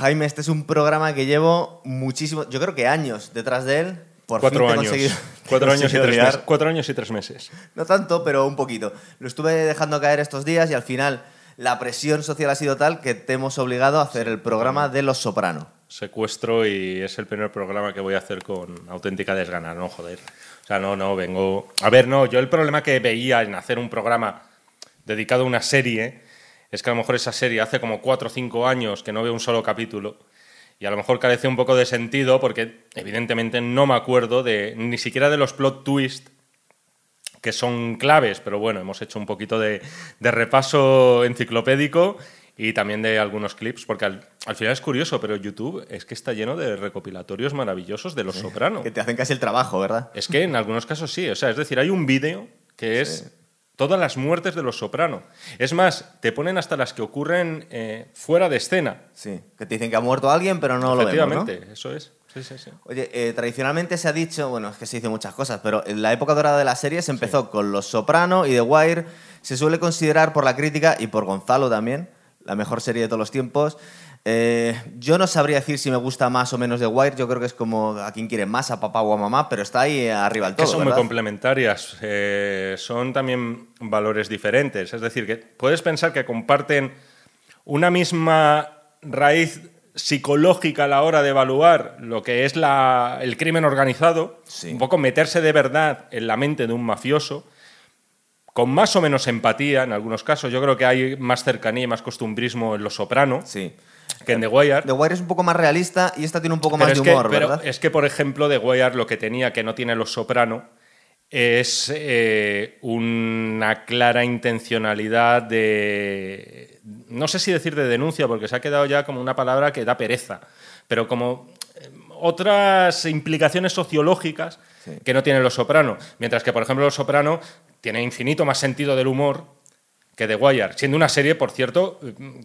Jaime, este es un programa que llevo muchísimo, yo creo que años detrás de él. Por cuatro, fin años. cuatro, años y tres meses. cuatro años y tres meses. No tanto, pero un poquito. Lo estuve dejando caer estos días y al final la presión social ha sido tal que te hemos obligado a hacer el programa de Los Soprano. Secuestro y es el primer programa que voy a hacer con auténtica desgana, no joder. O sea, no, no, vengo... A ver, no, yo el problema que veía en hacer un programa dedicado a una serie es que a lo mejor esa serie hace como cuatro o cinco años que no veo un solo capítulo y a lo mejor carece un poco de sentido porque evidentemente no me acuerdo de ni siquiera de los plot twists que son claves, pero bueno, hemos hecho un poquito de, de repaso enciclopédico y también de algunos clips, porque al, al final es curioso, pero YouTube es que está lleno de recopilatorios maravillosos de Los Soprano. Que te hacen casi el trabajo, ¿verdad? Es que en algunos casos sí, o sea, es decir, hay un vídeo que es todas las muertes de Los Soprano. Es más, te ponen hasta las que ocurren eh, fuera de escena. Sí. Que te dicen que ha muerto alguien, pero no lo vemos, ¿no? Efectivamente, eso es. Sí, sí, sí. Oye, eh, tradicionalmente se ha dicho, bueno, es que se dice muchas cosas, pero en la época dorada de la serie se empezó con Los Soprano y The Wire. Se suele considerar por la crítica y por Gonzalo también la mejor serie de todos los tiempos. Eh, yo no sabría decir si me gusta más o menos The Wire. Yo creo que es como a quien quiere más, a papá o a mamá, pero está ahí arriba que todo. son muy complementarias, eh, son también valores diferentes. Es decir, que puedes pensar que comparten una misma raíz psicológica a la hora de evaluar lo que es la- el crimen organizado, Sí. un poco meterse de verdad en la mente de un mafioso, con más o menos empatía en algunos casos. Yo creo que hay más cercanía y más costumbrismo en Los Soprano Sí. que en The Wire. The Wire es un poco más realista y esta tiene un poco Pero más de que- humor, pero ¿verdad? es que, por ejemplo, The Wire lo que tenía que no tiene Los Soprano es eh, una clara intencionalidad de. No sé si decir de denuncia, porque se ha quedado ya como una palabra que da pereza, pero como eh, otras implicaciones sociológicas Sí. que no tienen Los Soprano. Mientras que, por ejemplo, Los Soprano tiene infinito más sentido del humor que The Wire, siendo una serie, por cierto,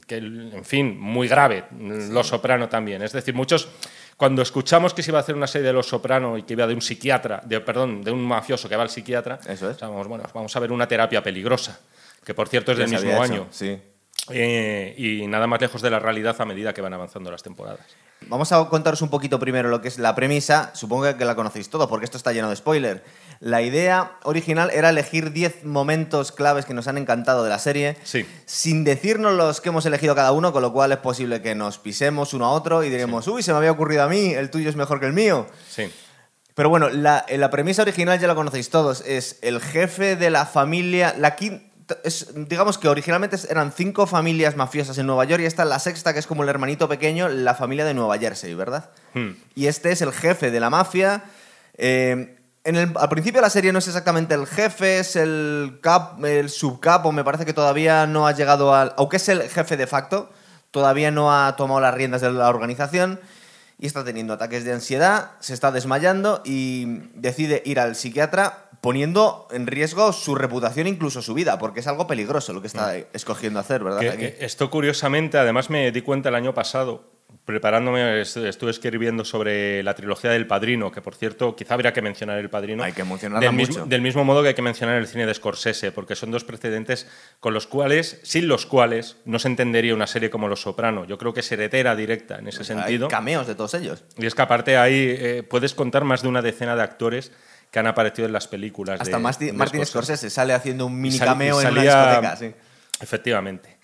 que, en fin, muy grave, Los Soprano también. Es decir, muchos, cuando escuchamos que se iba a hacer una serie de Los Soprano y que iba de un psiquiatra, de, perdón, de un mafioso que va al psiquiatra, Eso es. bueno, vamos a ver una terapia peligrosa, que por cierto es del mismo hecho, año. Sí. Eh, y nada más lejos de la realidad a medida que van avanzando las temporadas. Vamos a contaros un poquito primero lo que es la premisa. Supongo que la conocéis todo, porque esto está lleno de spoiler. La idea original era elegir 10 momentos claves que nos han encantado de la serie, Sí. sin decirnos los que hemos elegido cada uno, con lo cual es posible que nos pisemos uno a otro y diremos, uy, se me había ocurrido a mí, el tuyo es mejor que el mío. Sí. Pero bueno, la, la premisa original ya la conocéis todos. Es el jefe de la familia. La quin- es- digamos que originalmente eran cinco familias mafiosas en Nueva York y esta es la sexta, que es como el hermanito pequeño, la familia de Nueva Jersey, ¿verdad? Hmm. Y este es el jefe de la mafia. Eh, en el- al principio de la serie no es exactamente el jefe, es el, cap, el subcapo, me parece que todavía no ha llegado al... Aunque es el jefe de facto, todavía no ha tomado las riendas de la organización y está teniendo ataques de ansiedad, se está desmayando y decide ir al psiquiatra poniendo en riesgo su reputación, incluso su vida, porque es algo peligroso lo que está escogiendo hacer, ¿verdad? Que- que esto curiosamente, además me di cuenta el año pasado, preparándome, est- estuve escribiendo sobre la trilogía del Padrino, que por cierto, quizá habría que mencionar el Padrino. Hay que mencionarla del mismo, mucho. del mismo modo que hay que mencionar el cine de Scorsese, porque son dos precedentes con los cuales, sin los cuales, no se entendería una serie como Los Soprano. Yo creo que es heredera directa en ese sentido. Hay cameos de todos ellos. Y es que aparte ahí eh, puedes contar más de una decena de actores que han aparecido en las películas. Hasta de, Martin, de Martin Scorsese sale haciendo un mini sal- cameo en una salía- discoteca. Sí. Efectivamente.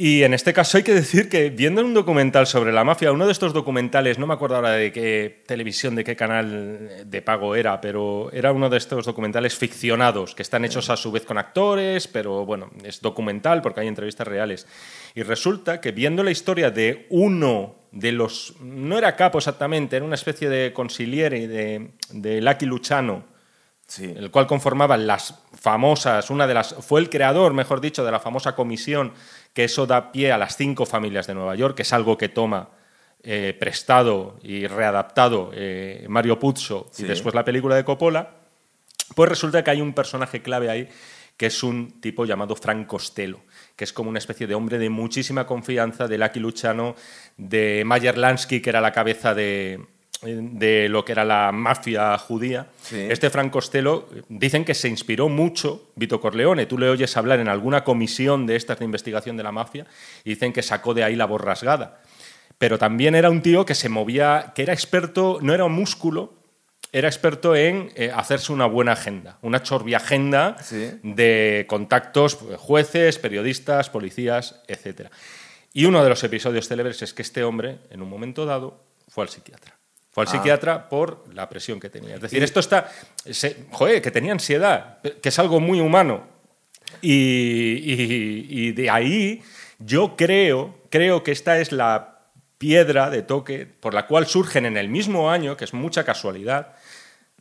Y en este caso hay que decir que viendo un documental sobre la mafia, uno de estos documentales, no me acuerdo ahora de qué televisión, de qué canal de pago era, pero era uno de estos documentales ficcionados, que están hechos a su vez con actores, pero bueno, es documental porque hay entrevistas reales. Y resulta que viendo la historia de uno de los, no era capo exactamente, era una especie de consiliere de, de Lucky Luciano, Sí. el cual conformaban las famosas, una de las, fue el creador, mejor dicho, de la famosa comisión que eso da pie a las cinco familias de Nueva York, que es algo que toma eh, prestado y readaptado eh, Mario Puzo Sí. y después la película de Coppola, pues resulta que hay un personaje clave ahí que es un tipo llamado Frank Costello, que es como una especie de hombre de muchísima confianza de Lucky Luciano, de Mayer Lansky, que era la cabeza de, de lo que era la mafia judía. Sí. Este Frank Costello dicen que se inspiró mucho Vito Corleone. Tú le oyes hablar en alguna comisión de estas de investigación de la mafia y dicen que sacó de ahí la voz rasgada. Pero también era un tío que se movía, que era experto, no era un músculo, era experto en eh, hacerse una buena agenda, una chorbia agenda Sí. de contactos, pues, jueces, periodistas, policías, etc. Y uno de los episodios célebres es que este hombre, en un momento dado, fue al psiquiatra. Fue al Ah. psiquiatra por la presión que tenía. Es decir, esto está. se- joder, que tenía ansiedad, que es algo muy humano. Y, y- y de ahí yo creo, creo que esta es la piedra de toque por la cual surgen en el mismo año, que es mucha casualidad.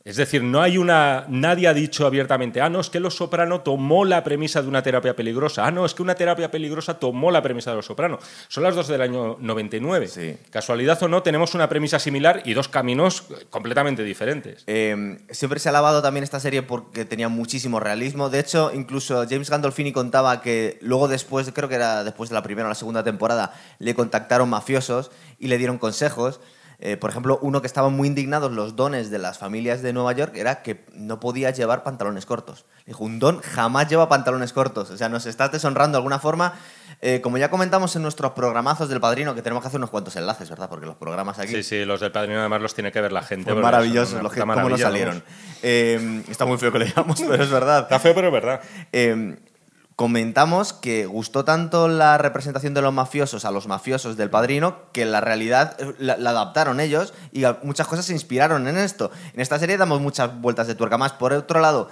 Es decir, no hay una. Nadie ha dicho abiertamente, ah, no, es que Los Soprano tomó la premisa de una terapia peligrosa. Ah, no, es que una terapia peligrosa tomó la premisa de Los Soprano. Son las dos del año 99. Sí. Casualidad o no, tenemos una premisa similar y dos caminos completamente diferentes. Eh, siempre se ha alabado también esta serie porque tenía muchísimo realismo. De hecho, incluso James Gandolfini contaba que luego después, creo que era después de la primera o la segunda temporada, le contactaron mafiosos y le dieron consejos. Eh, por ejemplo, uno que estaban muy indignados los dones de las familias de Nueva York era que no podía llevar pantalones cortos. Dijo, un don jamás lleva pantalones cortos. O sea, nos estás deshonrando de alguna forma. Eh, como ya comentamos en nuestros programazos del Padrino, que tenemos que hacer unos cuantos enlaces, ¿verdad? Porque los programas aquí Sí, sí, los del padrino además los tiene que ver la gente. pues maravillosos, los que, cómo nos salieron. Eh, está muy feo que lo digamos, pero es verdad. Está feo, pero es verdad. Comentamos que gustó tanto la representación de los mafiosos a los mafiosos del padrino que la realidad eh, la, adaptaron ellos y muchas cosas se inspiraron en esto. En esta serie damos muchas vueltas de tuerca más. Por otro lado,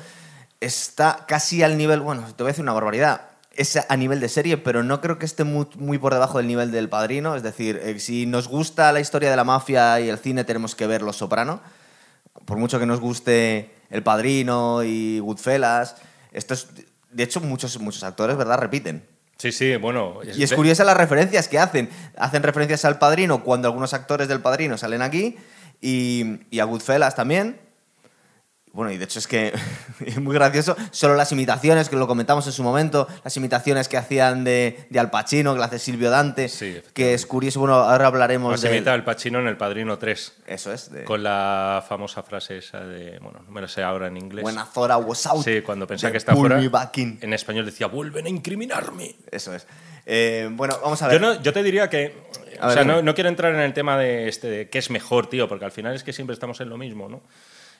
está casi al nivel, bueno, te voy a decir una barbaridad. Es a nivel de serie, pero no creo que esté muy, muy por debajo del nivel del padrino. Es decir, eh, si nos gusta la historia de la mafia y el cine, tenemos que ver Los Soprano por mucho que nos guste El Padrino y Goodfellas, esto es, de hecho muchos, muchos actores, ¿verdad? Repiten. Sí, sí, bueno. Y es curiosa las referencias que hacen. Hacen referencias al Padrino cuando algunos actores del Padrino salen aquí y, y a Goodfellas también. Bueno, y de hecho es que es muy gracioso. Solo las imitaciones, que lo comentamos en su momento, las imitaciones que hacían de, de Al Pacino, que la hace Silvio Dante, Sí, que es curioso. Bueno, ahora hablaremos de... imita al Pacino en El Padrino 3. Eso es, de... Con la famosa frase esa de. Bueno, no me lo sé ahora en inglés. Thought I was out, Sí, cuando pensaba que pulled fuera. En español decía, vuelven a incriminarme. Eso es. Eh, bueno, vamos a ver. Yo, no- yo te diría que. A O ver, sea, no, no quiero entrar en el tema de, este, de qué es mejor, tío, porque al final es que siempre estamos en lo mismo, ¿no?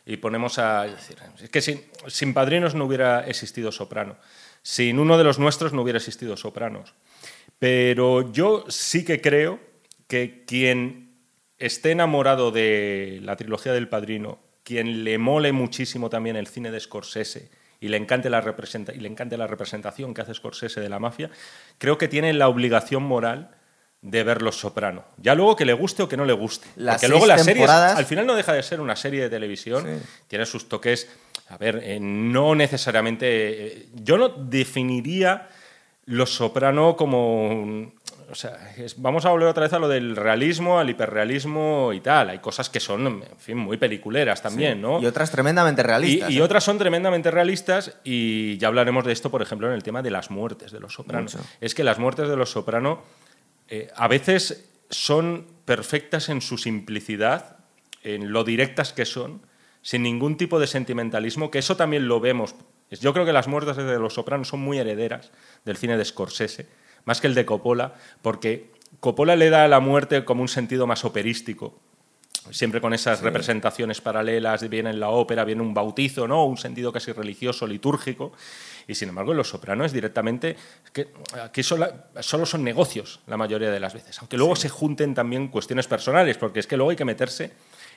Y ponemos a. Decir, es que sin, sin padrinos no hubiera existido Soprano. Sin uno de los nuestros no hubiera existido Sopranos. Pero yo sí que creo que quien esté enamorado de la trilogía del Padrino, quien le mole muchísimo también el cine de Scorsese y le encante la, representa y le encante la representación que hace Scorsese de la mafia, creo que tiene la obligación moral de ver Los Soprano. Ya luego que le guste o que no le guste. Las Porque luego series, temporadas- al final no deja de ser una serie de televisión, Sí. tiene sus toques, a ver, eh, no necesariamente... eh, yo no definiría Los Soprano como... O sea, es- vamos a volver otra vez a lo del realismo, al hiperrealismo y tal. Hay cosas que son, en fin, muy peliculeras también, ¿no? Y otras tremendamente realistas. y ¿eh? otras son tremendamente realistas y ya hablaremos de esto, por ejemplo, en el tema de las muertes de los sopranos. Es que las muertes de los soprano eh, a veces son perfectas en su simplicidad, en lo directas que son, sin ningún tipo de sentimentalismo, que eso también lo vemos. Yo creo que las muertes de los sopranos son muy herederas del cine de Scorsese, más que el de Coppola, porque Coppola le da a la muerte como un sentido más operístico, siempre con esas representaciones paralelas, viene en la ópera, viene un bautizo, ¿no? un sentido casi religioso, litúrgico, y sin embargo en Los Sopranos es directamente, que aquí solo, solo son negocios la mayoría de las veces, aunque luego se junten también cuestiones personales, porque es que luego hay que meterse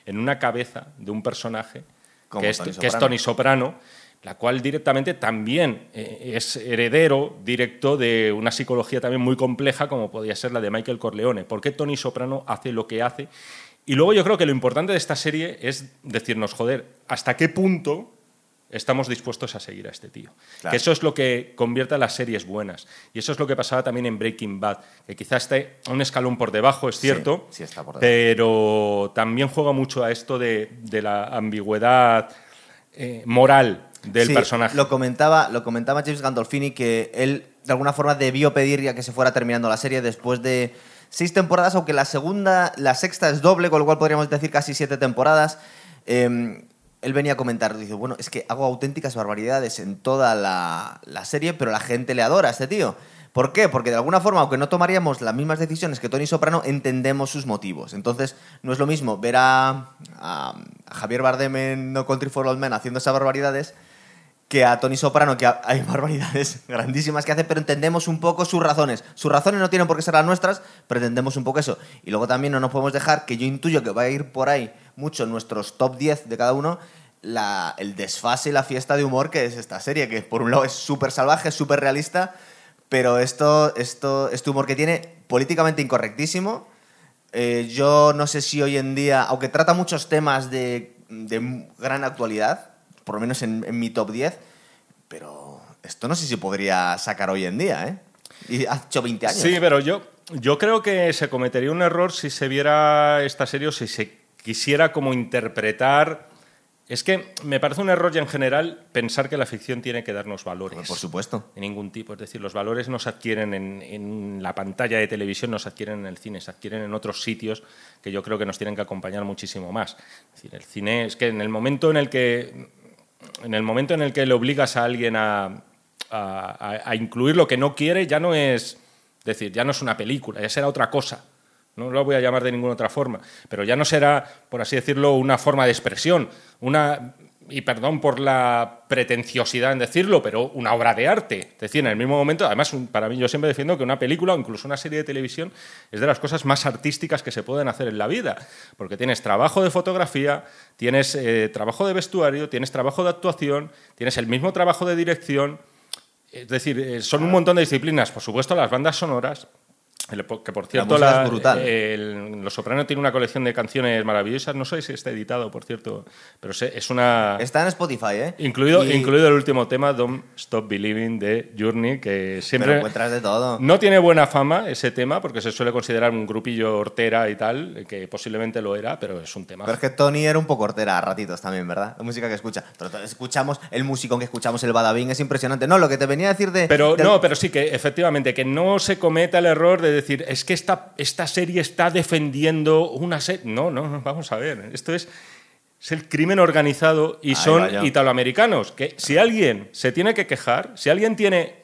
en una cabeza de un personaje que es, Tony que es Soprano. Tony Soprano, la cual directamente también eh, es heredero directo de una psicología también muy compleja como podía ser la de Michael Corleone. ¿Por qué Tony Soprano hace lo que hace? Y luego yo creo que lo importante de esta serie es decirnos, joder, ¿hasta qué punto estamos dispuestos a seguir a este tío? Claro. Que eso es lo que convierte a las series buenas. Y eso es lo que pasaba también en Breaking Bad, que quizás esté un escalón por debajo, es cierto, sí está por debajo. pero también juega mucho a esto de, de la ambigüedad eh, moral del Sí, personaje. Lo comentaba, lo comentaba James Gandolfini que él de alguna forma debió pedir ya que se fuera terminando la serie después de, seis temporadas, aunque la segunda, la sexta es doble, con lo cual podríamos decir casi siete temporadas. Eh, él venía a comentar, dice, bueno, es que hago auténticas barbaridades en toda la, la serie, pero la gente le adora a este tío. ¿Por qué? Porque de alguna forma, aunque no tomaríamos las mismas decisiones que Tony Soprano, entendemos sus motivos. Entonces, no es lo mismo ver a, a Javier Bardem en No Country for Old Men haciendo esas barbaridades que a Tony Soprano, que hay barbaridades grandísimas que hace, pero entendemos un poco sus razones. Sus razones no tienen por qué ser las nuestras, pero entendemos un poco eso. Y luego también no nos podemos dejar, que yo intuyo que va a ir por ahí mucho en nuestros top 10 de cada uno, el desfase y la fiesta de humor que es esta serie, que por un lado es súper salvaje, súper realista, pero esto, esto, este humor que tiene, políticamente incorrectísimo. Eh, yo no sé si hoy en día, aunque trata muchos temas de, de gran actualidad, por lo menos en, en, mi top 10, pero esto no sé si podría sacar hoy en día, ¿eh? Y ha hecho 20 años. Sí, pero yo, yo creo que se cometería un error si se viera esta serie o si se quisiera como interpretar es que me parece un error ya en general pensar que la ficción tiene que darnos valores. Por supuesto. De ningún tipo. Es decir, los valores no se adquieren en, en, la pantalla de televisión, no se adquieren en el cine, se adquieren en otros sitios que yo creo que nos tienen que acompañar muchísimo más. Es decir, el cine es que en el momento en el que, en el momento en el que le obligas a alguien a, a, incluir lo que no quiere, ya no es, decir, ya no es una película, ya será otra cosa. No lo voy a llamar de ninguna otra forma, pero ya no será, por así decirlo, una forma de expresión, una y perdón por la pretenciosidad en decirlo, pero una obra de arte. Es decir, en el mismo momento, además, para mí yo siempre defiendo que una película o incluso una serie de televisión es de las cosas más artísticas que se pueden hacer en la vida, porque tienes trabajo de fotografía, tienes eh, trabajo de vestuario, tienes trabajo de actuación, tienes el mismo trabajo de dirección. Es decir, eh, son un montón de disciplinas. Por supuesto, las bandas sonoras, que por cierto, la la, es brutal. El, Los Soprano tiene una colección de canciones maravillosas. No sé si está editado, por cierto, pero es una. Está en Spotify, ¿eh? Incluido, Y- incluido el último tema, Don't Stop Believing, de Journey, que siempre. Pero encuentras de todo. No tiene buena fama ese tema, porque se suele considerar un grupillo hortera y tal, que posiblemente lo era, pero es un tema. Pero es que Tony era un poco hortera a ratitos también, ¿verdad? La música que escucha. Pero escuchamos el músico que escuchamos, el Badabing, es impresionante. No, lo que te venía a decir de. Pero no, pero sí que efectivamente, que no se cometa el error de decir, es que esta, esta serie está defendiendo una serie. No, no, no, vamos a ver. Esto es, es el crimen organizado y Ahí son italoamericanos. Que si alguien se tiene que quejar, si alguien tiene,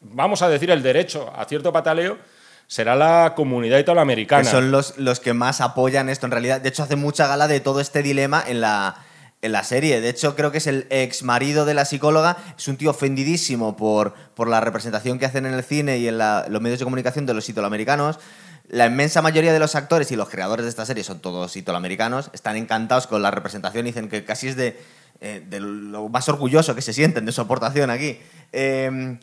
vamos a decir, el derecho a cierto pataleo, será la comunidad italoamericana. que son los, los que más apoyan esto en realidad. De hecho, hace mucha gala de todo este dilema en la, en la serie. De hecho, creo que es el ex marido de la psicóloga. Es un tío ofendidísimo por, por la representación que hacen en el cine y en los medios de comunicación de los italoamericanos. La inmensa mayoría de los actores y los creadores de esta serie son todos italoamericanos. Están encantados con la representación y dicen que casi es de, eh, de lo más orgulloso que se sienten de su aportación aquí. Eh,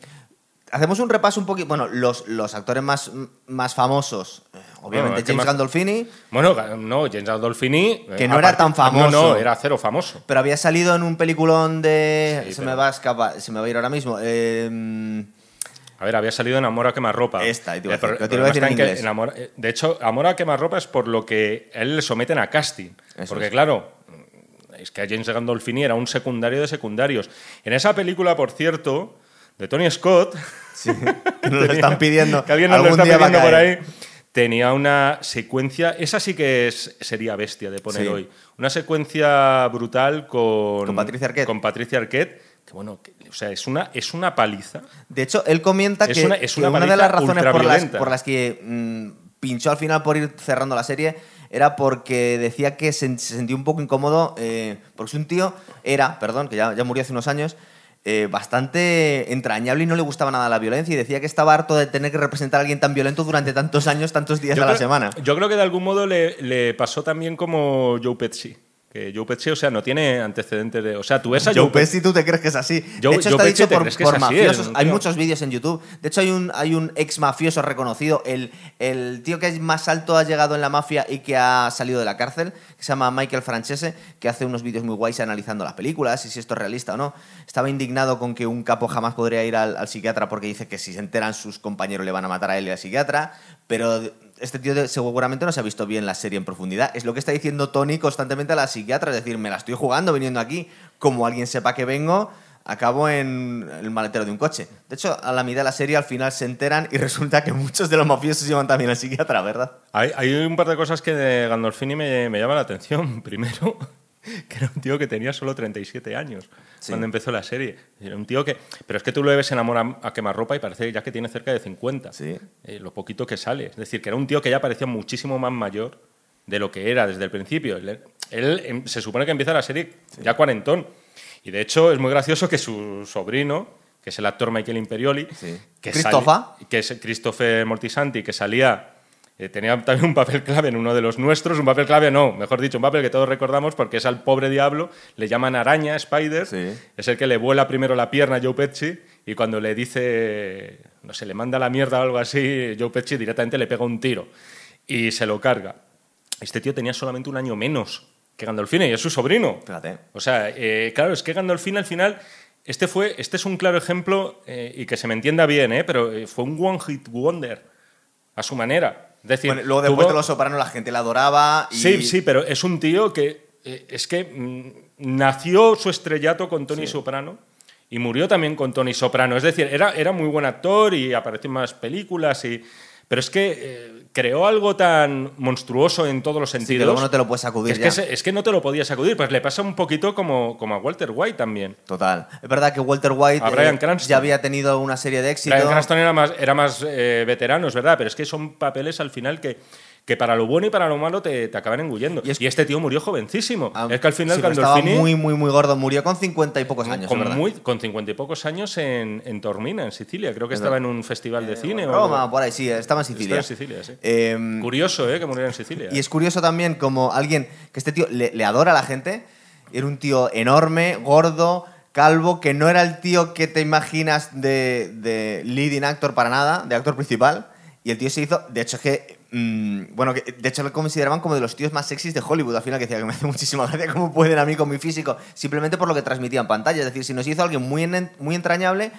Hacemos un repaso un poquito. Bueno, los, los actores más, más famosos, eh, obviamente es que James más- Gandolfini, Bueno, no, James Gandolfini... Que eh, no era tan famoso. No, no, era cero famoso. pero había salido en un peliculón de. Sí, se, pero- me va a escapar, se me va a ir ahora mismo. Eh, A ver, había salido en Amor a quemarropa. Esta, y te iba a pro- decir, que el te iba a problema decir está en que inglés. Amor- eh, de hecho, Amor a quemarropa es por lo que él le someten a casting. Eso porque, es. claro, es que a James Gandolfini era un secundario de secundarios. En esa película, por cierto, de Tony Scott, sí, que nos lo están pidiendo. que alguien nos lo algún está va a pidiendo por ahí, tenía una secuencia, esa sí que es- sería bestia de poner Sí. hoy, una secuencia brutal con, Con Patricia Arquette. Con Patricia Arquette, que bueno, que- o sea, es una, es una paliza. De hecho, él comenta Es que, una- es que una de las razones por las, por las que mm, pinchó al final por ir cerrando la serie era porque decía que se, se sentía un poco incómodo, eh, porque es un tío, era, perdón, que ya, ya murió hace unos años, eh, bastante entrañable y no le gustaba nada la violencia y decía que estaba harto de tener que representar a alguien tan violento durante tantos años, tantos días a la semana. Yo creo que de algún modo le, le pasó también como Joe Pesci. Que Joe Pesci, o sea, no tiene antecedentes de. O sea, tú ves a Joe Joe, Pesci. ¿tú te crees que es así? Joe- de hecho, Joe está Pesci dicho por, por mafiosos. Hay muchos vídeos en YouTube. De hecho, hay un, hay un ex mafioso reconocido, el, el tío que más alto ha llegado en la mafia y que ha salido de la cárcel, que se llama Michael Francese, que hace unos vídeos muy guays analizando las películas y si esto es realista o no. Estaba indignado con que un capo jamás podría ir al, al psiquiatra porque dice que si se enteran sus compañeros le van a matar a él y al psiquiatra, pero este tío seguramente no se ha visto bien la serie en profundidad. Es lo que está diciendo Tony constantemente a la psiquiatra, es decir, me la estoy jugando viniendo aquí, como alguien sepa que vengo, acabó en el maletero de un coche. De hecho, a la mitad de la serie al final se enteran y resulta que muchos de los mafiosos llevan también al psiquiatra, ¿verdad? Hay, un par de cosas que de Gandolfini me, llaman la atención. Primero, que era un tío que tenía solo 37 años Sí. cuando empezó la serie. Era un tío que... Pero es que tú lo ves en Amor a, a quemarropa y parece ya que tiene cerca de 50. Sí. Eh, lo poquito que sale. Es decir, que era un tío que ya parecía muchísimo más mayor de lo que era desde el principio. Él, él, em, se supone que empieza la serie ya cuarentón. Y de hecho es muy gracioso que su sobrino, que es el actor Michael Imperioli, que, que es Christopher Mortisanti, que salía, eh, tenía también un papel clave en uno de los nuestros, un papel clave no, mejor dicho, un papel que todos recordamos porque es al pobre diablo, le llaman araña, Spider, Sí. es el que le vuela primero la pierna a Joe Pesci y cuando le dice, no sé, le manda la mierda o algo así, Joe Pesci directamente le pega un tiro y se lo carga. Este tío tenía solamente un año menos que Gandolfini y es su sobrino. Fíjate. O sea, eh, claro, es que Gandolfini al final, este, fue, este es un claro ejemplo, eh, y que se me entienda bien, eh, pero eh, fue un one hit wonder, a su manera. Es decir, Bueno, luego después tuvo- de Los Sopranos la gente la adoraba y... Sí, sí, pero es un tío que eh, es que mm, nació su estrellato con Tony Soprano y murió también con Tony Soprano. Es decir, era, era muy buen actor y apareció en más películas, y, pero es que eh, creó algo tan monstruoso en todos los Sí, que sentidos. luego no te lo puedes sacudir es, ya. que se- es que no te lo podías sacudir. Pues le pasa un poquito como, como a Walter White también. Total. Es verdad que Walter White eh, ya había tenido una serie de éxito. Bryan Cranston era más, era más eh, veterano, es verdad, pero es que son papeles al final que, que para lo bueno y para lo malo te, te acaban engullendo. Y Y, es- este tío murió jovencísimo. Ah, es que al final sí, estaba muy, muy, muy gordo. Murió con cincuenta y pocos años, con, es muy- con y pocos años en, en Tormina, en Sicilia. Creo que Es estaba verdad. en un festival de Eh, cine. o Roma, algo. por ahí, sí, estaba en Sicilia. Estaba en Sicilia, sí. Eh, Curioso, ¿eh? Que muriera en Sicilia. y es curioso también como alguien que este tío le, le adora a la gente. Era un tío enorme, gordo, calvo, que no era el tío que te imaginas de, de leading actor para nada, de actor principal. Y el tío se hizo, de hecho es que, mm, bueno, de hecho lo consideraban como de los tíos más sexys de Hollywood. Al final que decía que me hace muchísima gracia cómo pueden a mí con mi físico, simplemente por lo que transmitía en pantalla. Es decir, si nos hizo alguien muy, muy entrañable,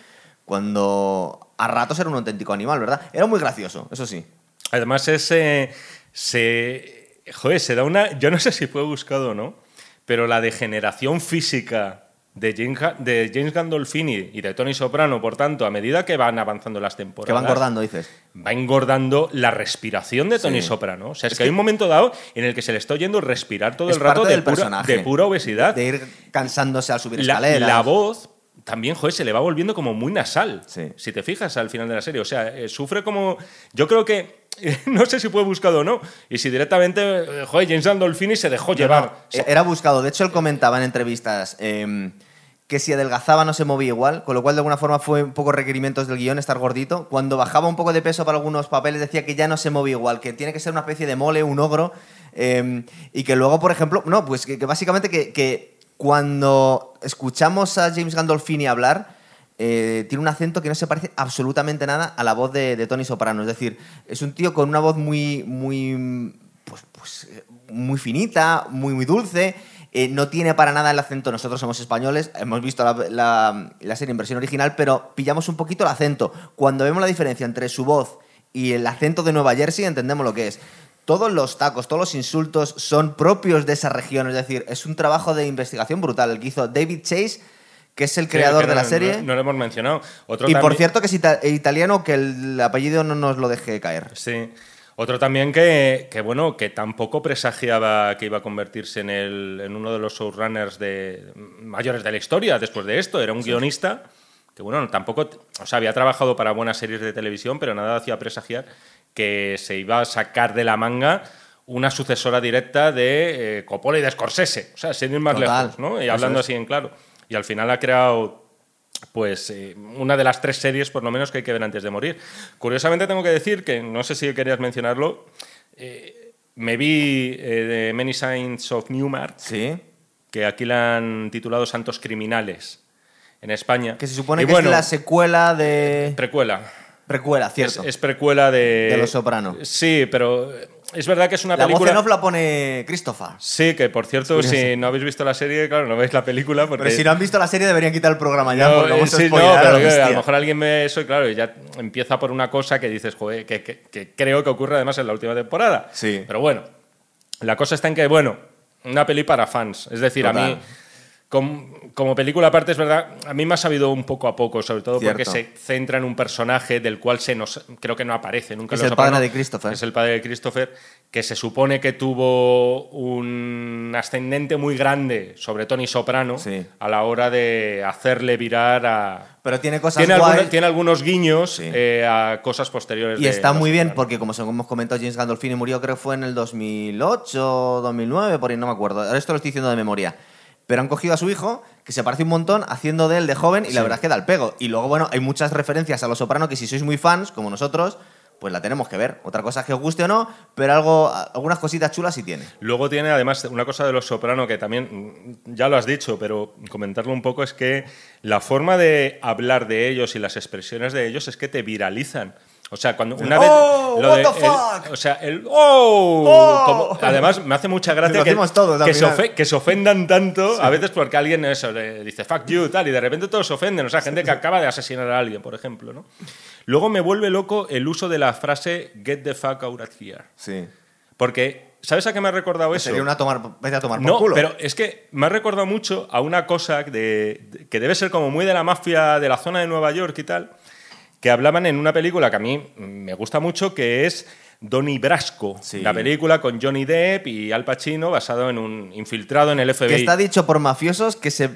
cuando a ratos era un auténtico animal, ¿verdad? Era muy gracioso, eso sí. Además, ese. Se, joder, se da una. Yo no sé si fue buscado o no, pero la degeneración física de James, Ga- de James Gandolfini y de Tony Soprano, por tanto, a medida que van avanzando las temporadas. Que va engordando, dices. va engordando la respiración de Tony Sí. Soprano. O sea, es, Es que, que- hay un momento dado en el que se le está oyendo respirar todo el rato de del pura, personaje. de pura obesidad. De ir cansándose al subir escaleras. la voz también, joder, se le va volviendo como muy nasal. Sí. Si te fijas al final de la serie. O sea, eh, sufre como. Yo creo que. No sé si fue buscado o no. Y si directamente. eh, Joder, James Gandolfini se dejó No, llevar. no, Era buscado. De hecho, él comentaba en entrevistas em, que si adelgazaba no se movía igual, con lo cual de alguna forma fue un poco requerimientos del guion estar gordito. Cuando bajaba un poco de peso para algunos papeles decía que ya no se movía igual, que tiene que ser una especie de mole, un ogro. em, y que luego, por ejemplo, no, pues que, básicamente que, que cuando escuchamos a James Gandolfini hablar, eh, tiene un acento que no se parece absolutamente nada a la voz de, de Tony Soprano. Es decir, es un tío con una voz muy, muy, pues, pues, eh, muy finita, muy, muy dulce. Eh, no tiene para nada el acento. Nosotros somos españoles, hemos visto la, la- la serie en versión original, pero pillamos un poquito el acento. Cuando vemos la diferencia entre su voz y el acento de Nueva Jersey, entendemos lo que es. Todos los tacos, todos los insultos son propios de esa región. Es decir, es un trabajo de investigación brutal. El que hizo David Chase, que es el Sí, creador de la serie. No, no lo hemos mencionado. Otro y por cierto que es ita- italiano, que el apellido no nos lo deje caer. Sí. Otro también que, que, bueno, que tampoco presagiaba que iba a convertirse en, el, en uno de los showrunners de, mayores de la historia después de esto. Era un guionista que, bueno, tampoco, o sea, había trabajado para buenas series de televisión, pero nada hacía presagiar que se iba a sacar de la manga una sucesora directa de eh, Coppola y de Scorsese. O sea, sin ir más Total, lejos, ¿no? Y hablando es. así en claro. Y al final ha creado pues eh, una de las tres series, por lo menos, que hay que ver antes de morir. Curiosamente, tengo que decir que, no sé si querías mencionarlo, eh, me vi eh, de Many Signs of Newmark, Sí. que aquí la han titulado Santos Criminales en España. Que se supone Y que bueno, es la secuela de. precuela. Precuela, cierto. es precuela de... De Los Soprano. Sí, pero es verdad que es una la voz película... en off la pone Christopher. Sí, que por cierto, si no habéis visto la serie, claro, no veis la película porque... Pero si no han visto la serie deberían quitar el programa ya, No, porque vamos eh, a sí, no, a pero la que a lo mejor alguien ve eso y claro, ya empieza por una cosa que dices, joder, que, que- que creo que ocurre además en la última temporada. Sí. Pero bueno, la cosa está en que, bueno, una peli para fans. Es decir, a Total. mí, com- como película aparte, es verdad, a mí me ha sabido un poco a poco, sobre todo porque se centra en un personaje del cual se nos, creo que no aparece nunca. Es el padre de Christopher. Es el padre de Christopher, que se supone que tuvo un ascendente muy grande sobre Tony Soprano Sí. a la hora de hacerle virar a... Pero tiene cosas Tiene, algunos, tiene algunos guiños Sí. eh, a cosas posteriores. Y de está muy bien Soprano. porque, como hemos comentado, James Gandolfini murió, creo que fue en el 2008 o 2009, por ahí no me acuerdo. Ahora esto lo estoy diciendo de memoria. Pero han cogido a su hijo, que se parece un montón, haciendo de él de joven, y la verdad es que da el pego. Y luego, bueno, hay muchas referencias a Los Soprano que si sois muy fans, como nosotros, pues la tenemos que ver. Otra cosa es que os guste o no, pero algo, algunas cositas chulas sí tiene. Luego tiene además una cosa de los soprano que también, mm, ya lo has dicho, pero comentarlo un poco es que la forma de hablar de ellos y las expresiones de ellos es que te viralizan. O sea, cuando una vez. ¡Oh, what the el- fuck! o sea, el. ¡Oh! ¡Oh! como- además, me hace mucha gracia Lo que, todos, que, se ofe- que se ofendan tanto, a veces porque alguien eso, le dice fuck you, tal, y de repente todos se ofenden. O sea, gente que acaba de asesinar a alguien, por ejemplo, ¿no? Luego me vuelve loco el uso de la frase get the fuck out of here. Sí. Porque, ¿sabes a qué me ha recordado eso? Sería una tomar, vete a tomar por No, culo. pero es que me ha recordado mucho a una cosa de, de- que debe ser como muy de la mafia de la zona de Nueva York y tal, que hablaban en una película que a mí me gusta mucho, que es Donnie Brasco, Sí. la película con Johnny Depp y Al Pacino, basado en un infiltrado en el FBI. Que está dicho por mafiosos que se,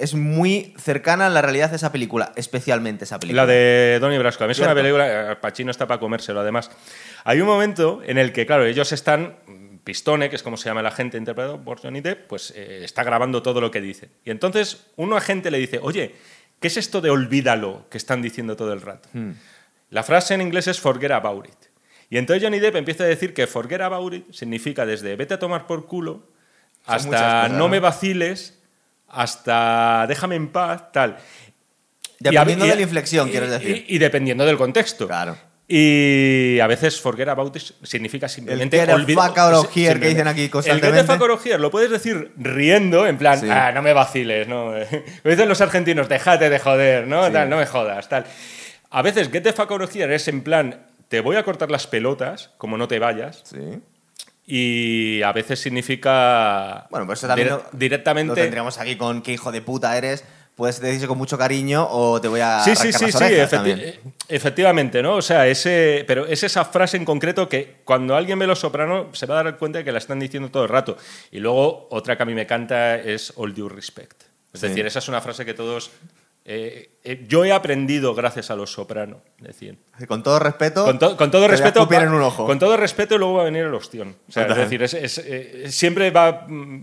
es muy cercana a la realidad de esa película, especialmente esa película. La de Donnie Brasco. A mí es una película. Al Pacino está para comérselo, además. Hay un momento en el que, claro, ellos están. Pistone, que es como se llama el agente interpretado por Johnny Depp, pues eh, está grabando todo lo que dice. Y entonces, un agente le dice: Oye, ¿qué es esto de olvídalo que están diciendo todo el rato? Hmm. La frase en inglés es forget about it. Y entonces Johnny Depp empieza a decir que forget about it significa desde vete a tomar por culo hasta cosas, no ¿no? me vaciles, hasta déjame en paz, tal. Dependiendo Y de la inflexión, y- quieres decir. Y, y dependiendo del contexto. Claro. Y a veces forget about it significa simplemente get the olvida- fuck out of sí, here que dicen aquí El get constantemente. the lo puedes decir riendo, en plan, Sí. ah, no me vaciles, ¿no? Lo dicen los argentinos, déjate de joder, ¿no? Sí. Tal, no me jodas, tal. A veces get the fuck out of here es en plan, te voy a cortar las pelotas, como no te vayas. Sí. Y a veces significa Bueno, pues eso también dire- lo- directamente Lo tendríamos aquí con qué hijo de puta eres. Puedes decirse con mucho cariño o te voy a Sí, sí, sí, sí, efecti- efectivamente, ¿no? O sea, ese, pero es esa frase en concreto que cuando alguien ve Los Soprano se va a dar cuenta de que la están diciendo todo el rato. Y luego otra que a mí me canta es All Due Respect. Es Sí. decir, esa es una frase que todos... eh, eh, yo he aprendido gracias a Los Soprano, decían. Con todo respeto. Con, to- con todo te respeto. en un ojo. Con todo respeto, luego va a venir el ostión. O sea, es decir, es- es, eh, siempre va mm,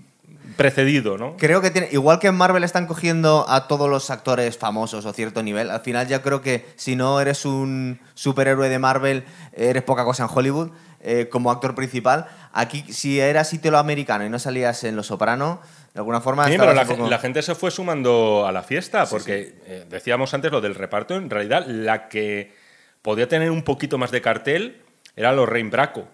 precedido, ¿no? Creo que tiene, igual que en Marvel están cogiendo a todos los actores famosos o cierto nivel, al final ya creo que si no eres un superhéroe de Marvel, eres poca cosa en Hollywood eh, como actor principal. Aquí, si eras italoamericano y no salías en Los Soprano, de alguna forma... Sí, pero la, gente se fue sumando a la fiesta, porque eh, decíamos antes lo del reparto, en realidad la que podía tener un poquito más de cartel era Lorraine Bracco.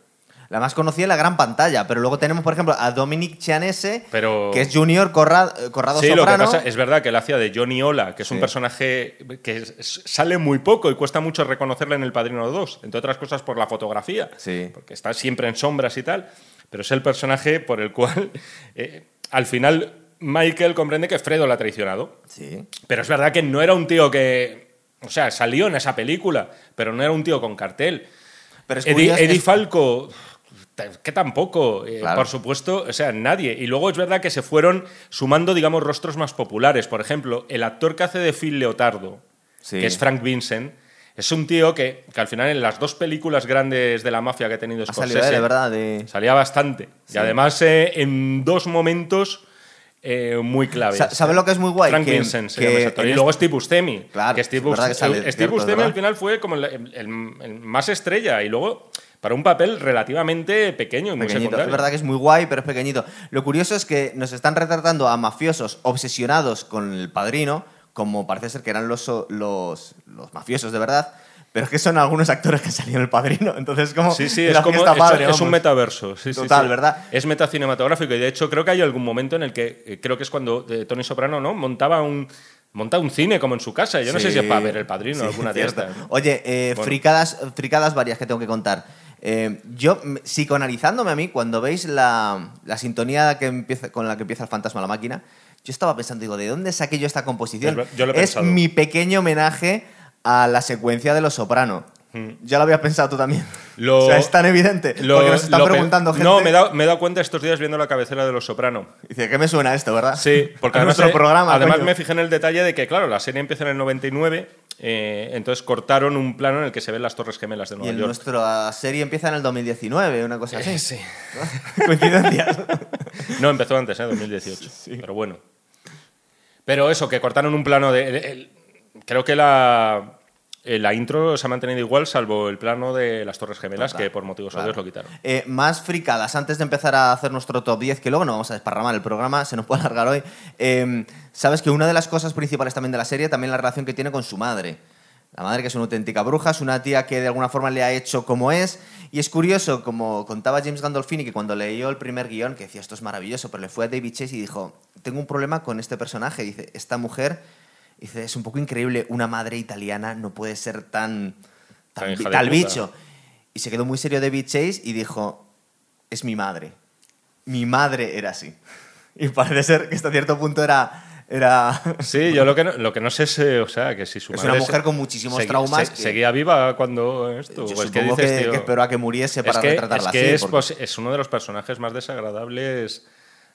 La más conocida en la gran pantalla, pero luego tenemos, por ejemplo, a Dominic Chianese, Pero- que es Junior Corra- eh, Corrado Sí, lo que pasa es verdad que él hacía de Johnny Ola, que es un personaje que es- sale muy poco y cuesta mucho reconocerle en El Padrino 2, entre otras cosas por la fotografía, Sí. porque está siempre en sombras y tal, pero es el personaje por el cual eh, al final Michael comprende que Fredo la ha traicionado. Sí. Pero es verdad que no era un tío que. O sea, salió en esa película, pero no era un tío con cartel. Pero es Eddie, Eddie es- Falco, que tampoco, eh, Claro. por supuesto, o sea, nadie. Y luego es verdad que se fueron sumando, digamos, rostros más populares. Por ejemplo, el actor que hace de Phil Leotardo, Sí. que es Frank Vincent, es un tío que, que al final en las dos películas grandes de la mafia que ha tenido Scorsese, eh, de verdad, de... salía bastante. Sí. Y además eh, en dos momentos eh, muy claves. Sa- ¿Sabes lo que es muy guay? Frank Que- Vincent se llama Y luego Steve Buscemi. Claro, que Steve, que sale, Steve cierto, Buscemi al final fue como el, el- el más estrella y luego para un papel relativamente pequeño y muy Pequeñito. secundario. Es verdad que es muy guay, pero es pequeñito. Lo curioso es que nos están retratando a mafiosos obsesionados con el padrino, como parece ser que eran los, los, los mafiosos de verdad, pero es que son algunos actores que salieron el padrino. Entonces, como. Sí, sí, es como fiesta es, padre, es un metaverso. sí, sí, Total, sí. ¿verdad? Es metacinematográfico y de hecho creo que hay algún momento en el que eh, creo que es cuando eh, Tony Soprano no montaba un monta un cine como en su casa. Yo no sé si es para ver el padrino o Sí, alguna de estas. Oye, eh, Bueno. fricadas, fricadas varias que tengo que contar. Eh, yo, psicoanalizándome a mí, cuando veis la, la sintonía que empieza, con la que empieza el fantasma la máquina, Yo estaba pensando, digo, ¿de dónde saqué yo esta composición? Es ver- yo lo he es pensado. mi pequeño homenaje a la secuencia de Los Soprano. Ya lo habías pensado tú también. Lo- o sea, es tan evidente. Lo- porque nos están preguntando gente. No, me he, dado, me he dado cuenta estos días viendo la cabecera de Los Soprano. Dice, ¿qué me suena esto, verdad? Sí, porque A además, nuestro programa. además coño. me fijé en el detalle de que, claro, la serie empieza en el 99, eh, entonces cortaron un plano en el que se ven las Torres Gemelas de Y Nueva en York. nuestra serie empieza en el 2019, una cosa así. Eh, sí. Coincidencias. No, empezó antes, ¿eh? 2018. Pero bueno. Pero eso, que cortaron un plano de... el- el- creo que la, eh, la intro se ha mantenido igual, salvo el plano de las Torres Gemelas, que por motivos claro. obvios lo quitaron. Eh, más fricadas, antes de empezar a hacer nuestro top 10, que luego no vamos a desparramar el programa, se nos puede alargar hoy. eh, Sabes que una de las cosas principales también de la serie, también la relación que tiene con su madre. La madre que es una auténtica bruja, es una tía que de alguna forma le ha hecho como es. Y es curioso, como contaba James Gandolfini, que cuando leyó el primer guion, que decía esto es maravilloso, pero le fue a David Chase y dijo, tengo un problema con este personaje. Dice, esta mujer, dice, es un poco increíble, una madre italiana no puede ser tan, tal bicho. Y se quedó muy serio David Chase y dijo, es mi madre. Mi madre era así. Y parece ser que hasta cierto punto era... era Sí, yo lo que no, lo que no sé es, eh, o sea, que si su Es madre una se- mujer con muchísimos segui- traumas se- que- seguía viva cuando esto. yo pues, ¿qué supongo dices, que, tío? que esperó a que muriese para es que, retratarla es, que así. es, porque- pues, es uno de los personajes más desagradables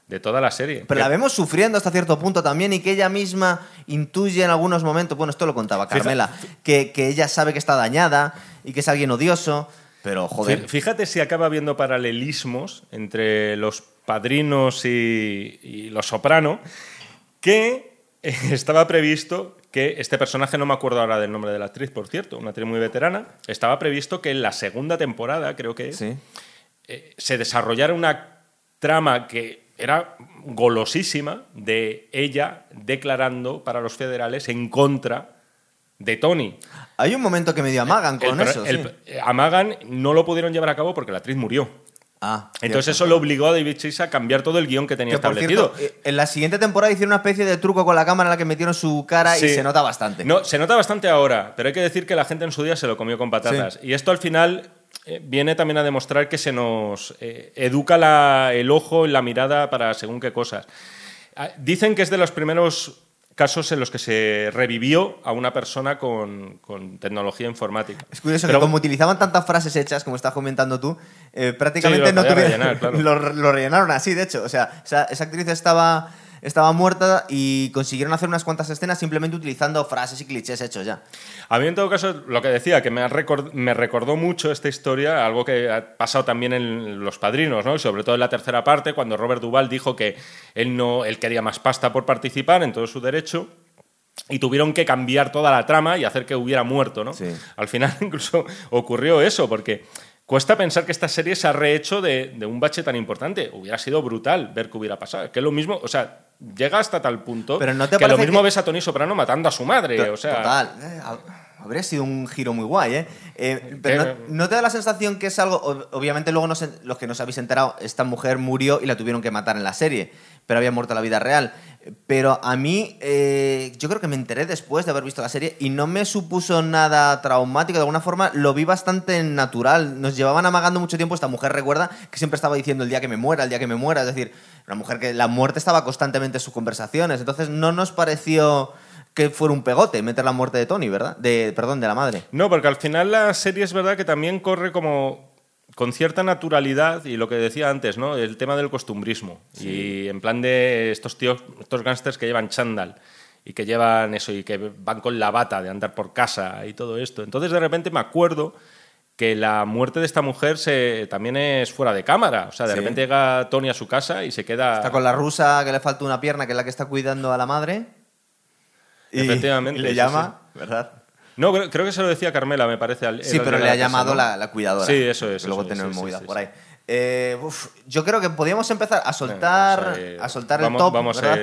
de toda la serie. Pero la vemos sufriendo hasta cierto punto también y que ella misma intuye en algunos momentos, bueno, esto lo contaba Carmela, que, que ella sabe que está dañada y que es alguien odioso, pero joder, Fí- Fíjate si acaba habiendo paralelismos entre los padrinos y, y los soprano, que eh, estaba previsto que este personaje, no me acuerdo ahora del nombre de la actriz, por cierto, una actriz muy veterana, estaba previsto que en la segunda temporada, creo que sí. eh, se desarrollara una trama que era golosísima de ella declarando para los federales en contra de Tony. Hay un momento que medio amagan con El eso, el- sí. Amagan no lo pudieron llevar a cabo porque la actriz murió. Ah, Entonces eso le obligó a David Chase a cambiar todo el guion que tenía Que, por establecido. cierto, eh, en la siguiente temporada hicieron una especie de truco con la cámara en la que metieron su cara Sí. y se nota bastante. No, se nota bastante ahora, pero hay que decir que la gente en su día se lo comió con patatas. Y esto al final eh, viene también a demostrar que se nos eh, educa la- el ojo y la mirada para según qué cosas. Ah, Dicen que es de los primeros casos en los que se revivió a una persona con, con tecnología informática. Es curioso Pero- que como utilizaban tantas frases hechas, como estás comentando tú, eh, prácticamente Sí, lo no tuvieron... rellenar, claro. lo, lo rellenaron así, de hecho. O sea, esa, esa actriz estaba, estaba muerta y consiguieron hacer unas cuantas escenas simplemente utilizando frases y clichés hechos ya. A mí, en todo caso, lo que decía, que me, record- me recordó mucho esta historia, algo que ha pasado también en Los Padrinos, ¿no? Y sobre todo en la tercera parte, cuando Robert Duvall dijo que él, no, él quería más pasta por participar en todo su derecho. Y tuvieron que cambiar toda la trama y hacer que hubiera muerto, ¿no? Sí. Al final incluso ocurrió eso, porque cuesta pensar que esta serie se ha rehecho de, de un bache tan importante. Hubiera sido brutal ver qué hubiera pasado. Que es lo mismo, o sea, llega hasta tal punto Pero ¿no te que lo mismo que- ves a Tony Soprano matando a su madre. To- o sea, Total. Eh, ha- habría sido un giro muy guay, ¿eh? Eh, pero Eh, no, ¿no te da la sensación que es algo... ob- Obviamente luego los que nos habéis enterado, esta mujer murió y la tuvieron que matar en la serie, pero había muerto en la vida real. Pero a mí, eh, yo creo que me enteré después de haber visto la serie y no me supuso nada traumático. De alguna forma lo vi bastante natural. Nos llevaban amagando mucho tiempo. Esta mujer recuerda que siempre estaba diciendo el día que me muera, el día que me muera. Es decir, una mujer que la muerte estaba constantemente en sus conversaciones. Entonces no nos pareció que fuera un pegote meter la muerte de Tony, ¿verdad? De, perdón, de la madre. No, porque al final la serie es verdad que también corre como con cierta naturalidad y lo que decía antes, ¿no? El tema del costumbrismo. Y en plan de estos tíos, estos gángsters que llevan chándal y que llevan eso y que van con la bata de andar por casa y todo esto. Entonces de repente me acuerdo que la muerte de esta mujer se, también es fuera de cámara. O sea, de Sí. repente llega Tony a su casa y se queda... Está con la rusa que le falta una pierna, que es la que está cuidando a la madre. Y- Efectivamente, y le sí, llama, ¿verdad? No, creo, creo que se lo decía Carmela, me parece. al- Sí, pero le ha llamado ¿no? la, la cuidadora. Sí, eso es, Luego eso tenemos sí, sí, por ahí. Eh, uf, yo creo que podríamos empezar a soltar, Vamos a ir- a soltar vamos- el top. vamos a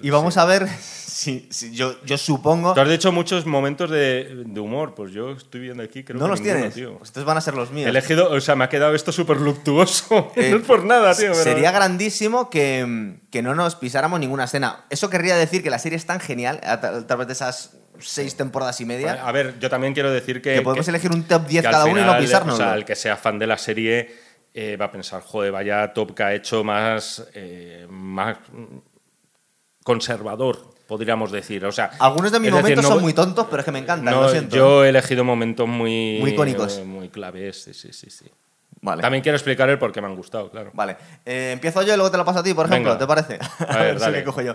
y vamos sí. a ver si, si yo, yo supongo. Tú has dicho muchos momentos de, de humor, pues yo estoy viendo aquí, creo ¿No que los ninguno, tienes? tío. Pues estos van a ser los He míos. elegido, o sea, me ha quedado esto súper luctuoso. Eh, no es por nada, tío. pero- Sería grandísimo que, que no nos pisáramos ninguna escena. Eso querría decir que la serie es tan genial, a tra- a través de esas seis temporadas y media, A ver, yo también quiero decir que. que podemos que- elegir un top 10 que al cada uno y no pisarnos. O sea, el que sea fan de la serie eh, va a pensar, joder, vaya top que ha hecho más. eh, más conservador, podríamos decir. O sea, Algunos de mis decir, momentos no son muy tontos, pero es que me encantan, no, lo siento. yo he elegido momentos muy... Muy icónicos. eh, Muy claves, sí, sí, sí. sí. Vale. También quiero explicar el por qué me han gustado, claro. Vale. Eh, empiezo yo y luego te lo paso a ti, por ejemplo, Venga. ¿te parece? A ver, si dale. le cojo yo.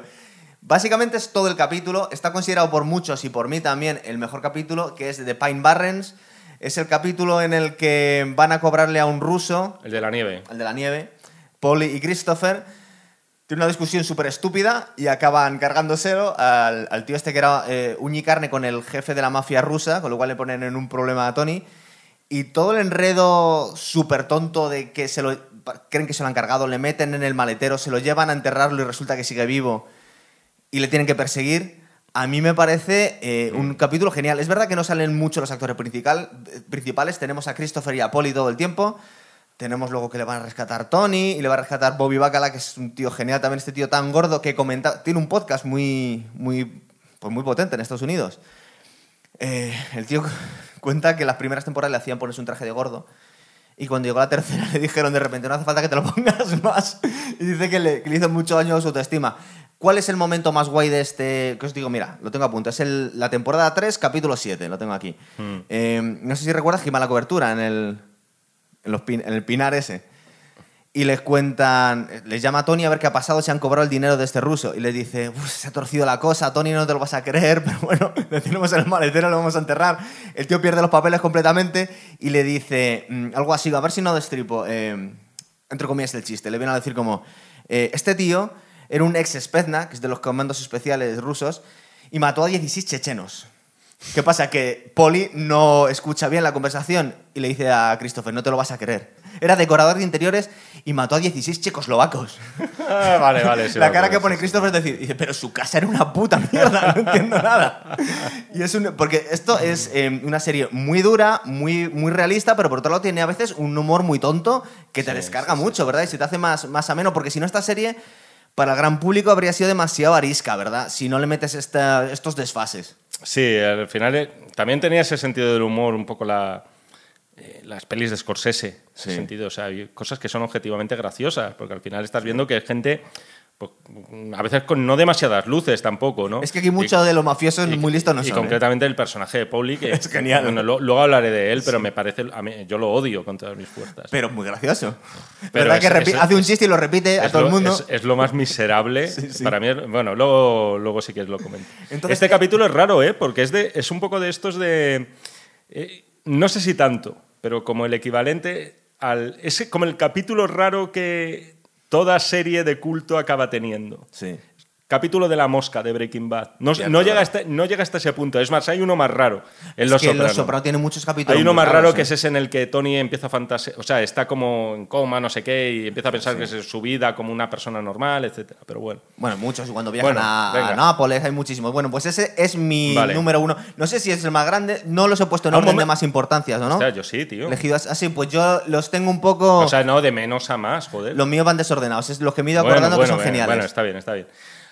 Básicamente es todo el capítulo. Está considerado por muchos y por mí también el mejor capítulo, que es de Pine Barrens. Es el capítulo en el que van a cobrarle a un ruso, El de la nieve. al de la nieve, Polly y Christopher. Tienen una discusión súper estúpida y acaban cargándoselo al, al tío este que era eh, uña y carne con el jefe de la mafia rusa, con lo cual le ponen en un problema a Tony. Y todo el enredo súper tonto de que se lo, creen que se lo han cargado, le meten en el maletero, se lo llevan a enterrarlo y resulta que sigue vivo y le tienen que perseguir. A mí me parece eh, un capítulo genial. Es verdad que no salen mucho los actores principal- eh, principales. Tenemos a Christopher y a Polly todo el tiempo. Tenemos luego que le van a rescatar Tony y le va a rescatar Bobby Bacala, que es un tío genial también, este tío tan gordo que comenta, tiene un podcast muy, muy, pues muy potente en Estados Unidos. Eh, el tío cuenta que las primeras temporadas le hacían ponerse un traje de gordo y cuando llegó la tercera le dijeron de repente no hace falta que te lo pongas más y dice que le, que le hizo mucho daño a su autoestima. ¿Cuál es el momento más guay de este? Que os digo, mira, lo tengo a punto. Es el- la temporada 3, capítulo 7, lo tengo aquí. Mm. Eh, no sé si recuerdas que iba la cobertura en el, en, los pin- en el pinar ese. Y les cuentan, les llama a Tony a ver qué ha pasado, si han cobrado el dinero de este ruso. Y le dice, "Uf, se ha torcido la cosa, Tony no te lo vas a creer, pero bueno, le tenemos en el maletero, lo vamos a enterrar. El tío pierde los papeles completamente y le dice mm, algo así, a ver si no destripo, eh, entre comillas el chiste, le viene a decir como, eh, este tío era un ex Spetsnaz, que es de los comandos especiales rusos, y mató a 16 chechenos. ¿Qué pasa? Que Polly no escucha bien la conversación y le dice a Christopher, no te lo vas a creer. Era decorador de interiores y mató a 16 checoslovacos. Ah, vale, vale. sí la cara que pone Christopher es decir, dice, pero su casa era una puta mierda, no entiendo nada. Y es un- porque esto es eh, una serie muy dura, muy, muy realista, pero por otro lado tiene a veces un humor muy tonto que te Sí, descarga sí, mucho, ¿verdad? Y se te hace más, más ameno, porque si no esta serie para el gran público habría sido demasiado arisca, ¿verdad? Si no le metes esta- estos desfases. Sí, al final eh, también tenía ese sentido del humor, un poco la, eh, las pelis de Scorsese, ese sentido. O sea, hay cosas que son objetivamente graciosas, porque al final estás viendo que hay gente, a veces con no demasiadas luces tampoco, ¿no? Es que aquí muchos de los mafiosos Y- muy listos no y son. ¿eh? concretamente el personaje de Pauli, que Es genial. Bueno, lo- luego hablaré de él, pero me parece, a mí, yo lo odio con todas mis fuerzas. Pero muy gracioso. Pero ¿Verdad es- que es- hace un chiste y lo repite a es todo lo, el mundo? Es, es lo más miserable. Sí, sí. Para mí, es- bueno, luego, luego sí que lo comento. Entonces, este ¿qué- capítulo es raro, ¿eh? Porque es, de, es un poco de estos de. eh, no sé si tanto, pero como el equivalente al. Es como el capítulo raro que toda serie de culto acaba teniendo. Capítulo de la mosca de Breaking Bad. No, Cierto, no, llega hasta, no llega hasta ese punto. Es más, hay uno más raro. En Es Los que Soprano. Los Soprano tiene muchos capítulos. Hay uno más raro que ¿eh? es ese en el que Tony empieza a fantasear, o sea, está como en coma, no sé qué, y empieza a pensar que es su vida como una persona normal, etcétera. Pero bueno. Bueno, muchos. Cuando viajan Bueno, a, a Nápoles hay muchísimos. Bueno, pues ese es mi Vale. número uno. No sé si es el más grande. No los he puesto en orden de más importancias, ¿no? Hostia, yo sí, tío. Elegidos así, pues yo los tengo un poco... O sea, no de menos a más, joder. los míos van desordenados. Es los que me he ido Bueno, acordando bueno, que son bueno, geniales. Bueno, está bien, está bien.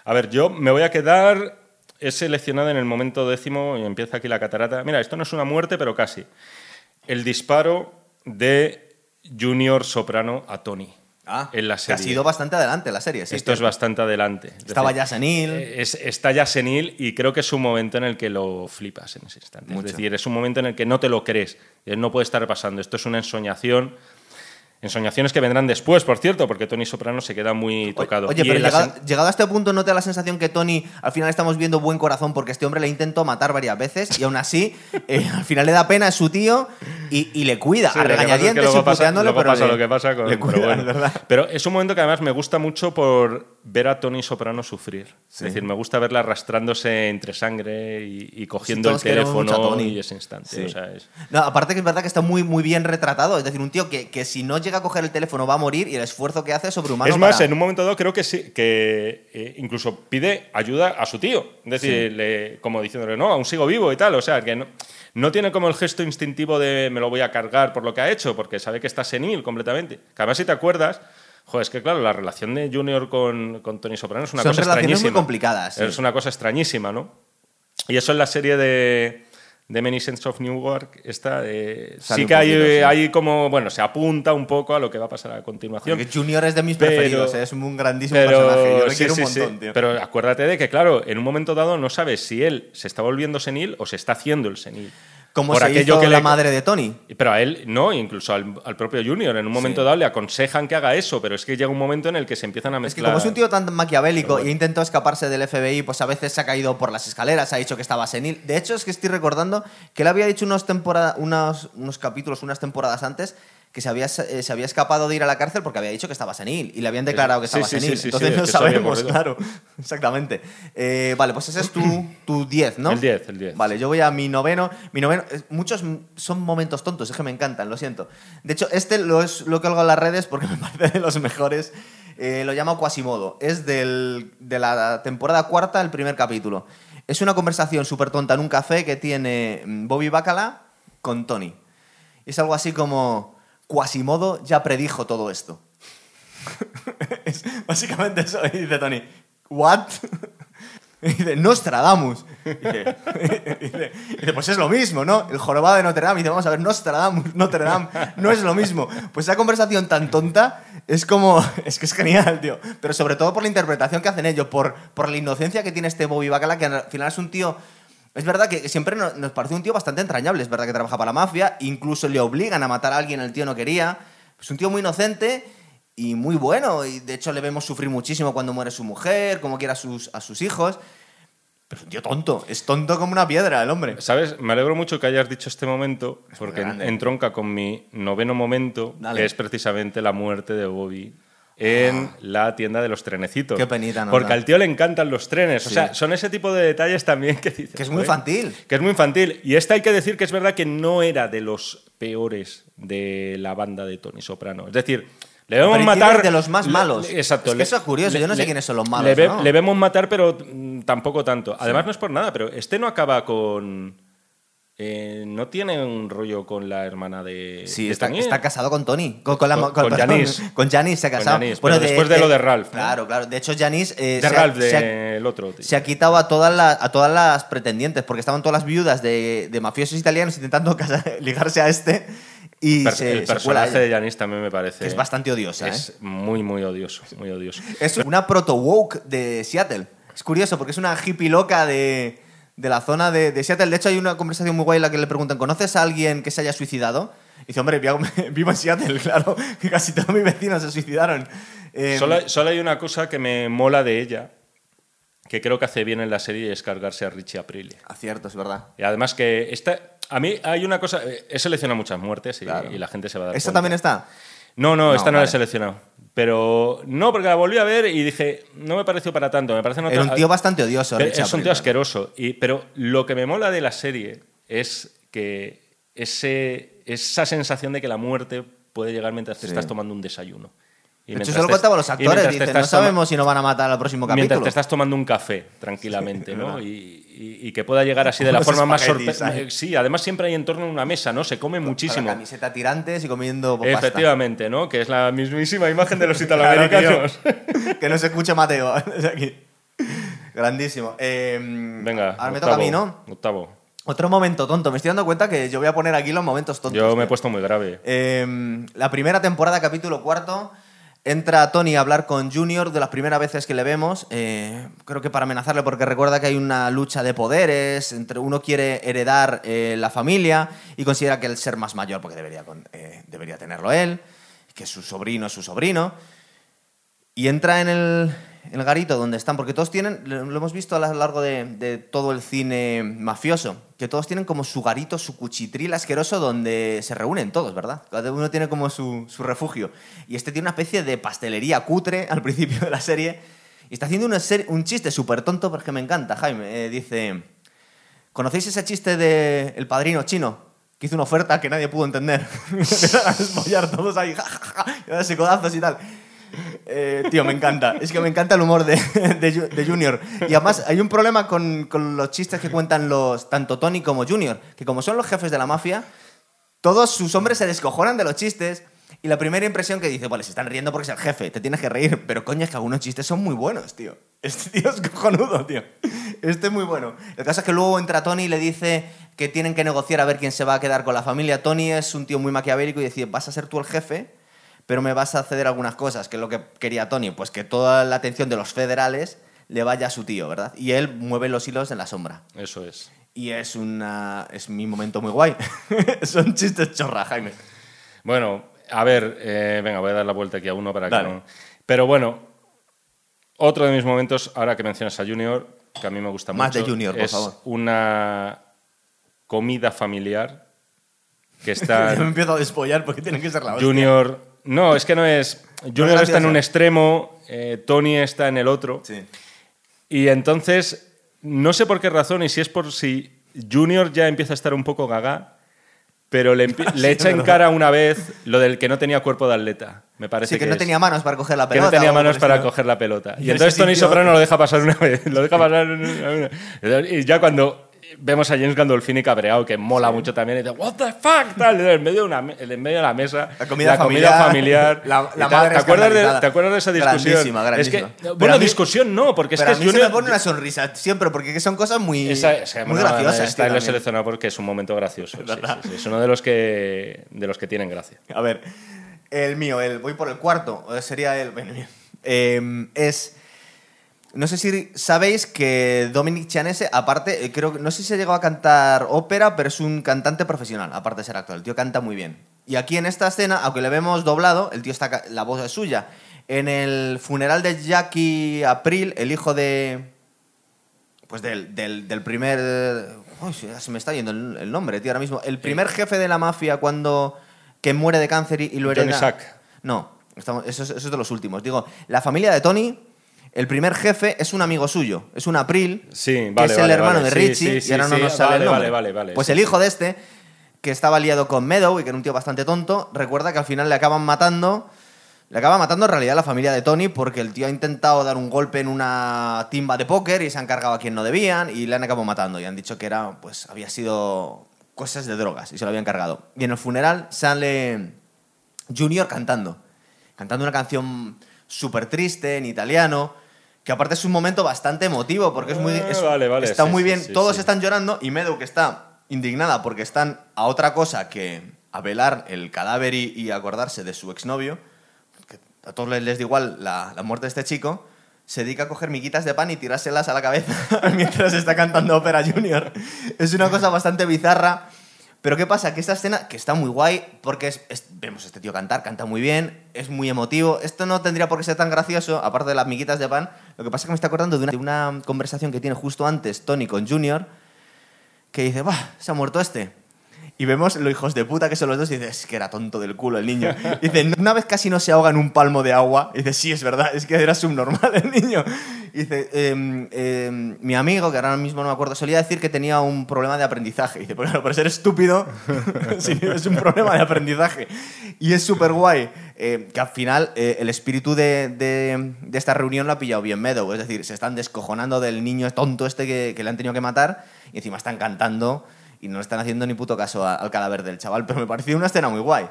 A ver, yo me voy a quedar. He seleccionado en el momento décimo y empieza aquí la catarata. Mira, esto no es una muerte, pero casi. El disparo de Junior Soprano a Tony. Ah, en la que ha serie. sido bastante adelante la serie. sí, Esto es bastante adelante. Es Estaba decir, ya senil. eh, Es, está ya senil y creo que es un momento en el que lo flipas en ese instante. Mucho. Es decir, es un momento en el que no te lo crees. Eh, No puede estar pasando. Esto es una ensoñación. Ensoñaciones que vendrán después, por cierto, porque Tony Soprano se queda muy tocado. Oye, pero llegado, sen- llegado a este punto, ¿no te da la sensación que Tony al final estamos viendo buen corazón porque este hombre le intentó matar varias veces y aún así eh, al final le da pena a su tío y, y le cuida Sí, a pasa es que regañadientes y luego pero pasa le- lo que pasa con le pero cuida, bueno. es verdad. Pero es un momento que además me gusta mucho por ver a Tony Soprano sufrir. Sí. Es decir, me gusta verla arrastrándose entre sangre y, y cogiendo todos el teléfono Tony. y ese instante. Sí. O sea, es- No, aparte que es verdad que está muy, muy bien retratado. Es decir, un tío que, que si no llega a coger el teléfono va a morir y el esfuerzo que hace es sobrehumano. es más, para- en un momento dado creo que sí, que eh, incluso pide ayuda a su tío. Es decir, le- como diciéndole, no, aún sigo vivo y tal. O sea, que no, no tiene como el gesto instintivo de me lo voy a cargar por lo que ha hecho, porque sabe que está senil completamente. Que además, si te acuerdas, joder, es que claro, la relación de Junior con, con Tony Soprano es una Son cosa relaciones muy extrañísima. complicadas, sí. Es una cosa extrañísima, ¿no? Y eso en la serie de, de Many of Newark, esta, eh, sí que hay, poquito, sí. hay como, bueno, se apunta un poco a lo que va a pasar a continuación. Porque Junior es de mis Pero- preferidos, ¿eh? es un grandísimo Pero, personaje. Yo le sí, quiero un montón, tío. Pero acuérdate de que, claro, en un momento dado no sabes si él se está volviendo senil o se está haciendo el senil. Como por se aquello hizo que la le- madre de Tony. Pero a él, no, incluso al, al propio Junior, en un momento Sí. dado le aconsejan que haga eso, pero es que llega un momento en el que se empiezan a Es que mezclar. como es un tío tan maquiavélico bueno. y intentó escaparse del FBI, pues a veces se ha caído por las escaleras, ha dicho que estaba senil. De hecho, es que estoy recordando que él había dicho unos, temporada, unos, unos capítulos, unas temporadas antes, que se había, eh, se había escapado de ir a la cárcel porque había dicho que estaba senil y le habían declarado que estaba sí, sí, senil. sí, Entonces es no sabemos, claro. Exactamente. Eh, vale, pues ese es tu, tu 10, ¿no? El 10, el 10. Vale, yo voy a mi noveno. Mi noveno, muchos son momentos tontos, es que me encantan, lo siento. De hecho, este lo, es, lo colgo en las redes porque me parece de los mejores. Eh, lo llamo Quasimodo. Es del, de la temporada cuarta, el primer capítulo. Es una conversación súper tonta en un café que tiene mm, Bobby Bacala con Tony. Es algo así como, Quasimodo ya predijo todo esto. es básicamente eso. Y dice Tony, ¿what? Y dice, Nostradamus. Y dice, pues es lo mismo, ¿no? El jorobado de Notre Dame. Y dice, vamos a ver, Nostradamus, Notre Dame, no es lo mismo. Pues esa conversación tan tonta es como, es que es genial, tío. Pero sobre todo por la interpretación que hacen ellos, por, por la inocencia que tiene este Bobby Bacala, que al final es un tío... Es verdad que siempre nos, parece un tío bastante entrañable. Es verdad que trabaja para la mafia, incluso le obligan a matar a alguien, el tío no quería. Es un tío muy inocente y muy bueno. Y de hecho le vemos sufrir muchísimo cuando muere su mujer, como quiera a sus, a sus hijos. Pero es un tío tonto. Es tonto como una piedra el hombre. ¿Sabes? Me alegro mucho que hayas dicho este momento, porque entronca con mi noveno momento, Dale. que es precisamente la muerte de Bobby en la tienda de los trenecitos. Qué penita nos Porque al tío le encantan los trenes. O sea, son ese tipo de detalles también que dices. Que es muy infantil. Que es muy infantil. Y esta hay que decir que es verdad que no era de los peores de la banda de Tony Soprano. Es decir, le vemos Pero matar. de los más malos. le- exacto. Es que eso es curioso, yo no sé quiénes son los malos, Le, ve- ¿no? le vemos matar, pero mm, tampoco tanto. Además, no es por nada, pero este no acaba con. Eh, no tiene un rollo con la hermana de. Sí, de está, casado con Tony. Con, con la- Con- con- Janice. Con Janice se ha casado. Janice, pero después de lo de Ralph, ¿no? Claro, claro. De hecho, Janice eh, De Ralph, del otro. tío. se ha quitado a todas, las, a todas las pretendientes, porque estaban todas las viudas de, mafiosos italianos intentando casar- ligarse a este y Per- se, el personaje de Janice también me parece. que es bastante odiosa. ¿eh? Es muy, muy odioso. Muy odioso. Es una proto-woke de Seattle. Es curioso porque es una hippie loca de, de la zona de, de Seattle. De hecho, hay una conversación muy guay en la que le preguntan, ¿conoces a alguien que se haya suicidado? Y dice, hombre, vivo, en Seattle, claro, que casi todos mis vecinos se suicidaron. Eh, Solo, solo hay una cosa que me mola de ella, que creo que hace bien en la serie, y es cargarse a Richie Aprilia. Acierto, es verdad. Y además que esta, a mí hay una cosa, eh, he seleccionado muchas muertes y, Claro. y la gente se va a dar ¿Esta cuenta. también está? No, no, No, esta no la he seleccionado. Pero no, porque la volví a ver y dije, no me pareció para tanto. Me parece Era un tío bastante odioso, Pero Es un tío asqueroso. Y, pero lo que me mola de la serie es que ese, esa sensación de que la muerte puede llegar mientras te Sí. estás tomando un desayuno. Y mientras se lo contaban los actores. mientras Dicen, no sabemos si nos van a matar al próximo Mientras capítulo. te estás tomando un café tranquilamente, ¿no? Y, y- y que pueda llegar así de la forma más sorprendente. Sí, además siempre hay en torno a una mesa, ¿no? Se come Con muchísimo. la camiseta tirantes y comiendo pasta. Efectivamente, ¿no? Que es la mismísima imagen de los italoamericanos. que no se escuche Mateo aquí. Grandísimo. Eh, Venga, ahora me toca a mí, ¿no? Octavo. Otro momento tonto. Me estoy dando cuenta que yo voy a poner aquí los momentos tontos. Yo me he puesto muy grave. Eh, la primera temporada, capítulo cuarto. Entra Tony a hablar con Junior de las primeras veces que le vemos. eh, creo que para amenazarle, porque recuerda que hay una lucha de poderes. Entre uno quiere heredar eh, la familia y considera que el ser más mayor, porque debería, eh, debería tenerlo él, que su sobrino es su sobrino. Y entra en el, el garito donde están, porque todos tienen, lo hemos visto a lo largo de, todo el cine mafioso, que todos tienen como su garito, su cuchitril asqueroso donde se reúnen todos, ¿verdad? Cada uno tiene como su, refugio. Y este tiene una especie de pastelería cutre al principio de la serie. Y está haciendo un chiste súper tonto, porque me encanta, Jaime. Eh, dice, ¿conocéis ese chiste de El Padrino Chino? Que hizo una oferta que nadie pudo entender. Empezaron a despollar todos ahí, ja, ja, ja, y a darse codazos y tal. Eh, tío, me encanta. Es que me encanta el humor de, de Ju- de Junior. Y además hay un problema con, los chistes que cuentan los tanto Tony como Junior. Que como son los jefes de la mafia, todos sus hombres se descojonan de los chistes Y la primera impresión que dice, vale, se están riendo porque es el jefe, te tienes que reír, pero coño, es que algunos chistes son muy buenos, tío. Este tío es cojonudo, tío. Este es muy bueno. El caso es que luego entra Tony y le dice que tienen que negociar a ver quién se va a quedar con la familia. Tony es un tío muy maquiavélico y dice, vas a ser tú el jefe, pero me vas a ceder algunas cosas, que es lo que quería Tony, pues que toda la atención de los federales le vaya a su tío, ¿verdad? Y él mueve los hilos en la sombra. Eso es. Y es una es mi momento muy guay. Son chistes chorra, Jaime. Bueno, a ver, eh, venga, voy a dar la vuelta aquí a uno para Dale. que no. Pero bueno, otro de mis momentos, ahora que mencionas a Junior, que a mí me gusta Más mucho, de Junior, por es favor. una comida familiar que está me empiezo a despollar porque tiene que ser la hostia. Junior. No, es que no es. Junior está en un extremo, eh, Tony está en el otro. Sí. Y entonces, no sé por qué razón, y si es por si Junior ya empieza a estar un poco gaga, pero le, echa en cara una vez lo del que no tenía cuerpo de atleta. Me parece Sí, que no es. tenía manos para coger la Que pelota. no tenía manos para coger la pelota. Y Y entonces Tony Soprano lo deja pasar una vez. Lo deja pasar una vez. Y ya cuando vemos a James Gandolfini cabreado, que mola mucho también, y dice, ¿What the fuck? Tal, en medio de, una en medio de la mesa. La comida familiar, familiar, la- la madre ¿Te, acuerdas de. ¿Te acuerdas de esa discusión? Grandísima, grandísima. Es que, Pero bueno, mí- discusión no, porque es que a mí se Junior. me pone una sonrisa siempre, porque son cosas muy, Esa- muy bueno, graciosas. Tío, lo seleccionado porque es un momento gracioso. sí, sí, sí, Es uno de los que, de los que tienen gracia. A ver, el mío, el, voy por el cuarto, sería el... bueno. Eh, es... No sé si sabéis que Dominic Chianese, aparte, eh, creo que no sé si se llegó a cantar ópera, pero es un cantante profesional, aparte de ser actor. El tío canta muy bien. Y aquí en esta escena, aunque le vemos doblado, el tío está la voz es suya. En el funeral de Jackie April, el hijo de pues del, del, del primer... Uy, se me está yendo el, el nombre, tío, ahora mismo. El primer jefe de la mafia cuando... que muere de cáncer y, y lo hereda... Sack. No, estamos- eso, es, eso es de los últimos. Digo, la familia de Tony, el primer jefe es un amigo suyo. Es un April, Sí, que vale, es el vale, hermano vale. de Richie, sí, y ahora no nos sale vale, el nombre. Pues el hijo de este, que estaba liado con Meadow y que era un tío bastante tonto, recuerda que al final le acaban matando... Le acaba matando en realidad la familia de Tony porque el tío ha intentado dar un golpe en una timba de póker y se han cargado a quien no debían y le han acabado matando y han dicho que era, pues, había sido cosas de drogas y se lo habían cargado. Y en el funeral sale Junior cantando, cantando una canción súper triste en italiano, que aparte es un momento bastante emotivo porque es muy, Ah, es- vale, vale, está sí, muy bien, sí, todos sí. están llorando y Meadow que está indignada porque están a otra cosa que a velar el cadáver y, y acordarse de su exnovio, que a todos les, les da igual la, la muerte de este chico, se dedica a coger miguitas de pan y tirárselas a la cabeza mientras está cantando ópera junior. Es una cosa bastante bizarra. Pero ¿qué pasa? Que esta escena, que está muy guay, porque es, vemos a este tío cantar, canta muy bien, es muy emotivo. Esto no tendría por qué ser tan gracioso, aparte de las miguitas de pan. Lo que pasa es que me está acordando de una, de una conversación que tiene justo antes Tony con Junior, que dice, ¡bah! Se ha muerto este. Y vemos los hijos de puta que son los dos y dices, es que era tonto del culo el niño. Y dice, una vez casi no se ahoga en un palmo de agua. Y dice, sí, es verdad, es que era subnormal el niño. Y dice, "Em, em, mi amigo, que ahora mismo no me acuerdo, solía decir que tenía un problema de aprendizaje. Y dice, pues por ser estúpido, sí, es un problema de aprendizaje. Y es súper guay, eh, que al final eh, el espíritu de, de- de esta reunión lo ha pillado bien Meadow. Es decir, se están descojonando del niño tonto este que, que le han tenido que matar y encima están cantando y no están haciendo ni puto caso a- al cadáver del chaval. Pero me pareció una escena muy guay.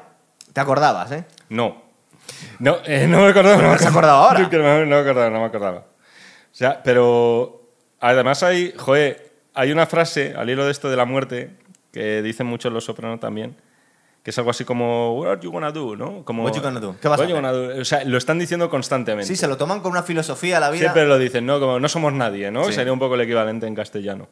¿Te acordabas, eh? No. No, eh, no me acordaba. ¿No has acordado ahora? No, no me acordaba, no me acordaba. O sea, pero además hay, joder, hay una frase al hilo de esto de la muerte que dicen muchos los sopranos también, que es algo así como What are you gonna do, ¿no? Como What you gonna do? ¿Qué vas a "What you hacer?" do?". O sea, lo están diciendo constantemente. Sí, se lo toman con una filosofía a la vida. Siempre lo dicen, ¿no? Como no somos nadie, ¿no? Sí. Sería un poco el equivalente en castellano.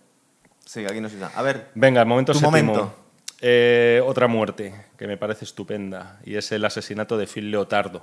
Sí, aquí no se usa. A ver, Venga, el momento Tu séptimo. momento. Eh, otra muerte que me parece estupenda y es el asesinato de Phil Leotardo.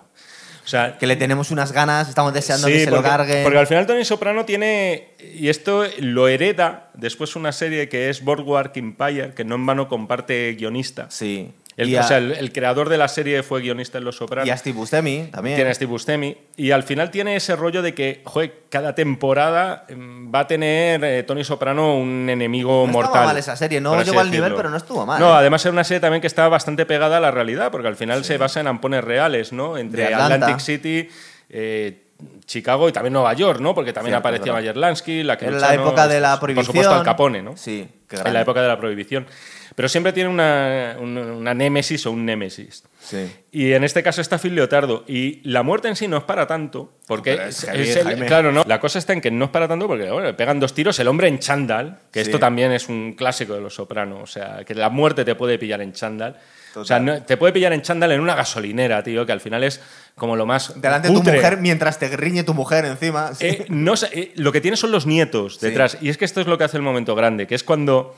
O sea, que le tenemos unas ganas, estamos deseando que Sí, se porque, lo carguen. porque al final Tony Soprano tiene, y esto lo hereda después una serie que es Boardwalk Empire, que no en vano comparte guionista. Sí. El, y, o a, sea, el, el creador de la serie fue guionista en Los Sopranos. y a Steve Buscemi también. Tiene a Steve Buscemi. Y al final tiene ese rollo de que, joder, cada temporada mm, va a tener eh, Tony Soprano un enemigo No mortal. estaba mal esa serie, no llegó al nivel, pero no estuvo mal, No, ¿eh? además era una serie también que estaba bastante pegada a la realidad, porque al final se basa en ampones reales, ¿no? Entre. Atlantic City, eh, Chicago y también Nueva York, ¿no? Porque también Cierto, aparecía. Mayer Lansky, la que Era la época de la prohibición. Por supuesto, Al Capone, ¿no? Sí, En la época de la prohibición. Pero siempre tiene una, una, una némesis o un némesis. Sí. Y en este caso está Phil Leotardo. Y la muerte en sí no es para tanto, porque Pero es es- el- claro, no. La cosa está en que no es para tanto porque bueno, le pegan dos tiros, el hombre en chándal, que Sí. esto también es un clásico de los sopranos, o sea, que la muerte te puede pillar en chándal. O sea, no- te puede pillar en chándal en una gasolinera, tío, que al final es como lo más Delante de tu mujer mientras te riñe tu mujer encima. sí. Eh, no eh, lo que tiene son los nietos Sí. detrás. Y es que esto es lo que hace el momento grande, que es cuando.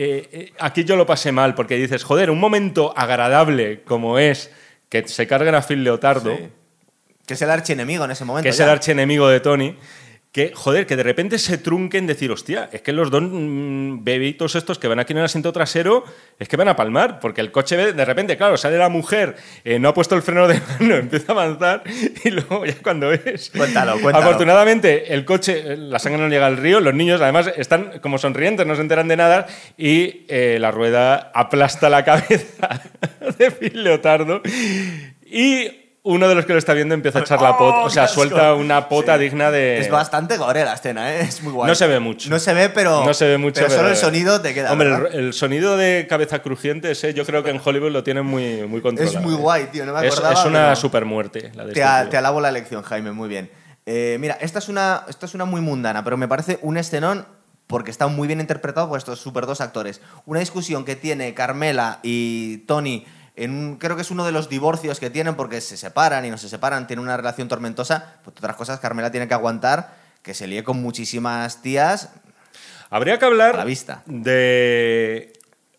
Eh, eh, aquí yo lo pasé mal, porque dices, joder, un momento agradable como es que se carguen a Phil Leotardo, Sí. Que es el archienemigo en ese momento. que es ya. el archienemigo de Tony, que, joder, que de repente se trunquen decir, hostia, es que los dos mm, bebitos estos que van aquí en el asiento trasero, es que van a palmar, porque el coche de repente, claro, sale la mujer, eh, no ha puesto el freno de mano, empieza a avanzar y luego ya cuando ves... Cuéntalo, cuéntalo. Afortunadamente, el coche, la sangre no llega al río, los niños además están como sonrientes, no se enteran de nada y eh, la rueda aplasta la cabeza de Phil Leotardo y uno de los que lo está viendo empieza a echar la pota, ¡Oh, o sea, suelta una pota Sí. digna de... Es bastante gore la escena, ¿eh? Es muy guay. No se ve mucho. No se ve, pero. No se ve mucho. Pero solo el sonido te queda. Hombre, ¿verdad? el, sonido de cabeza crujiente, ese yo creo que en Hollywood lo tienen muy, muy controlado. Es muy ¿eh? guay, tío. No me Es, acordaba. es una pero super muerte la de Te, este te alabo la elección, Jaime. Muy bien. Eh, mira, esta es, una, esta es una muy mundana, pero me parece un escenón porque está muy bien interpretado por estos super dos actores. Una discusión que tiene Carmela y Tony. En un- creo que es uno de los divorcios que tienen porque se separan y no se separan, tienen una relación tormentosa. Pues otras cosas, Carmela tiene que aguantar que se líe con muchísimas tías. Habría que hablar A la vista. de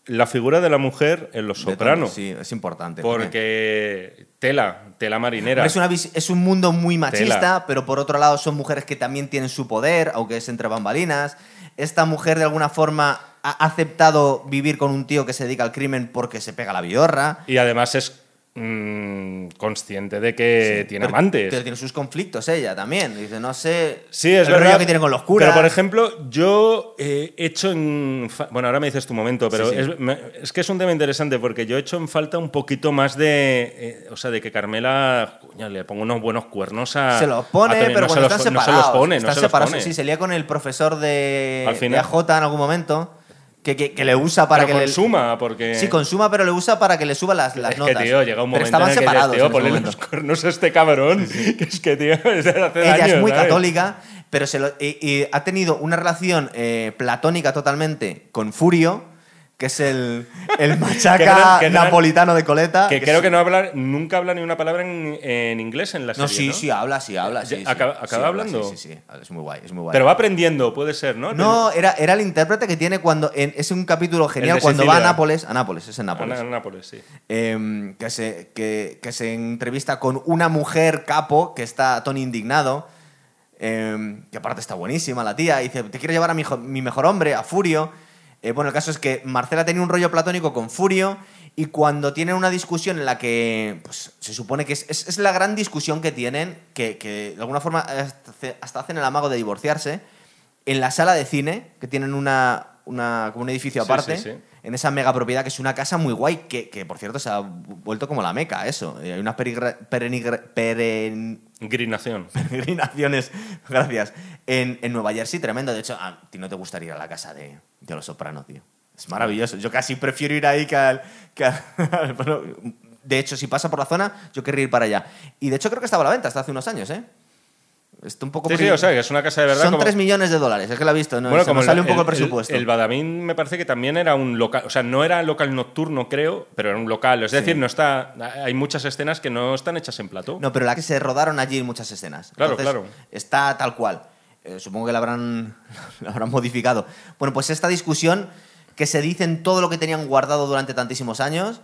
la figura de la mujer en Los. Sopranos. Sí, es importante. Porque tela, tela marinera. Es, una es un mundo muy machista, Tela. pero por otro lado son mujeres que también tienen su poder, aunque es entre bambalinas. Esta mujer de alguna forma ha aceptado vivir con un tío que se dedica al crimen porque se pega la vidorra. Y además es mm, consciente de que tiene Pero- amantes. Pero tiene sus conflictos ella también. Dice, no sé. Sí, es el verdad. que tiene con los curas. Pero, por ejemplo, yo he hecho en. Bueno, ahora me dices tu momento, pero Sí, sí. Es, me- es que es un tema interesante porque yo he hecho en falta un poquito más de. eh, o sea, de que Carmela coño, le ponga unos buenos cuernos a. se los pone, a pero no cuando se están los, no separados. se los pone, están no se los pone. Sí, se lía con el profesor de, Al final. de AJ en algún momento. Que, que- que le usa para Pero que consuma, porque. le. Sí, consuma, pero le usa para que le suba las, las es notas. que, tío, llega un pero momento estaban en el que separados. dices, tío, en los cuernos a este cabrón. Que es que, tío, desde hace Ella años, es muy ¿sabes? católica, pero se lo- y, y ha tenido una relación eh, platónica totalmente con Furio, que es el, el machaca Que que napolitano de coleta. Que que creo que no habla, nunca habla ni una palabra en, en inglés en la serie. No, sí, sí, habla, sí, habla. Sí, acaba- Sí, acaba habla, hablando. Sí, sí, sí. Es muy guay, es muy guay. Pero va aprendiendo, puede ser, ¿no? no, era, era el intérprete que tiene cuando. En, es un capítulo genial cuando va a. Nápoles. A Nápoles, es en Nápoles. En Nápoles, sí. em, que, se, que, que se entrevista con una mujer capo que está Tony indignado, em, que aparte está buenísima la tía, y dice, te quiero llevar a mi mejor hombre, a Furio. Eh, bueno, el caso es que Marcela tenía un rollo platónico con Furio y cuando tienen una discusión en la que pues, se supone que es, es- es la gran discusión que tienen, que, que de alguna forma hasta, hacen el amago de divorciarse, en la sala de cine, que tienen una, una, como un edificio aparte, sí, sí. en esa mega propiedad que es una casa muy guay, que, que, por cierto se ha vuelto como la meca, eso. Eh, Hay unas Grinación. peregrinaciones, gracias, en, en Nueva Jersey, tremendo. De hecho, a ti no te gustaría ir a la casa de, de Los Soprano, tío. Es maravilloso. Yo casi prefiero ir ahí que al... que al- bueno, de hecho, si pasa por la zona, yo querría ir para allá. Y de hecho creo que estaba a la venta hasta hace unos años, ¿eh? Está un poco... Sí, sí, o sea, que es una casa de verdad. Son como- 3 millones de dólares, es que lo he visto, ¿no? Bueno, Se como nos sale un poco el, presupuesto. El, Badamín me parece que también era un local, o sea, no era local nocturno, creo, pero era un local. Es decir, no está, hay muchas escenas que no están hechas en plató. No, pero la que se rodaron allí muchas escenas. Claro, Entonces, claro. Está tal cual. Eh, supongo que la habrán, la habrán modificado. Bueno, pues esta discusión que se dicen todo lo que tenían guardado durante tantísimos años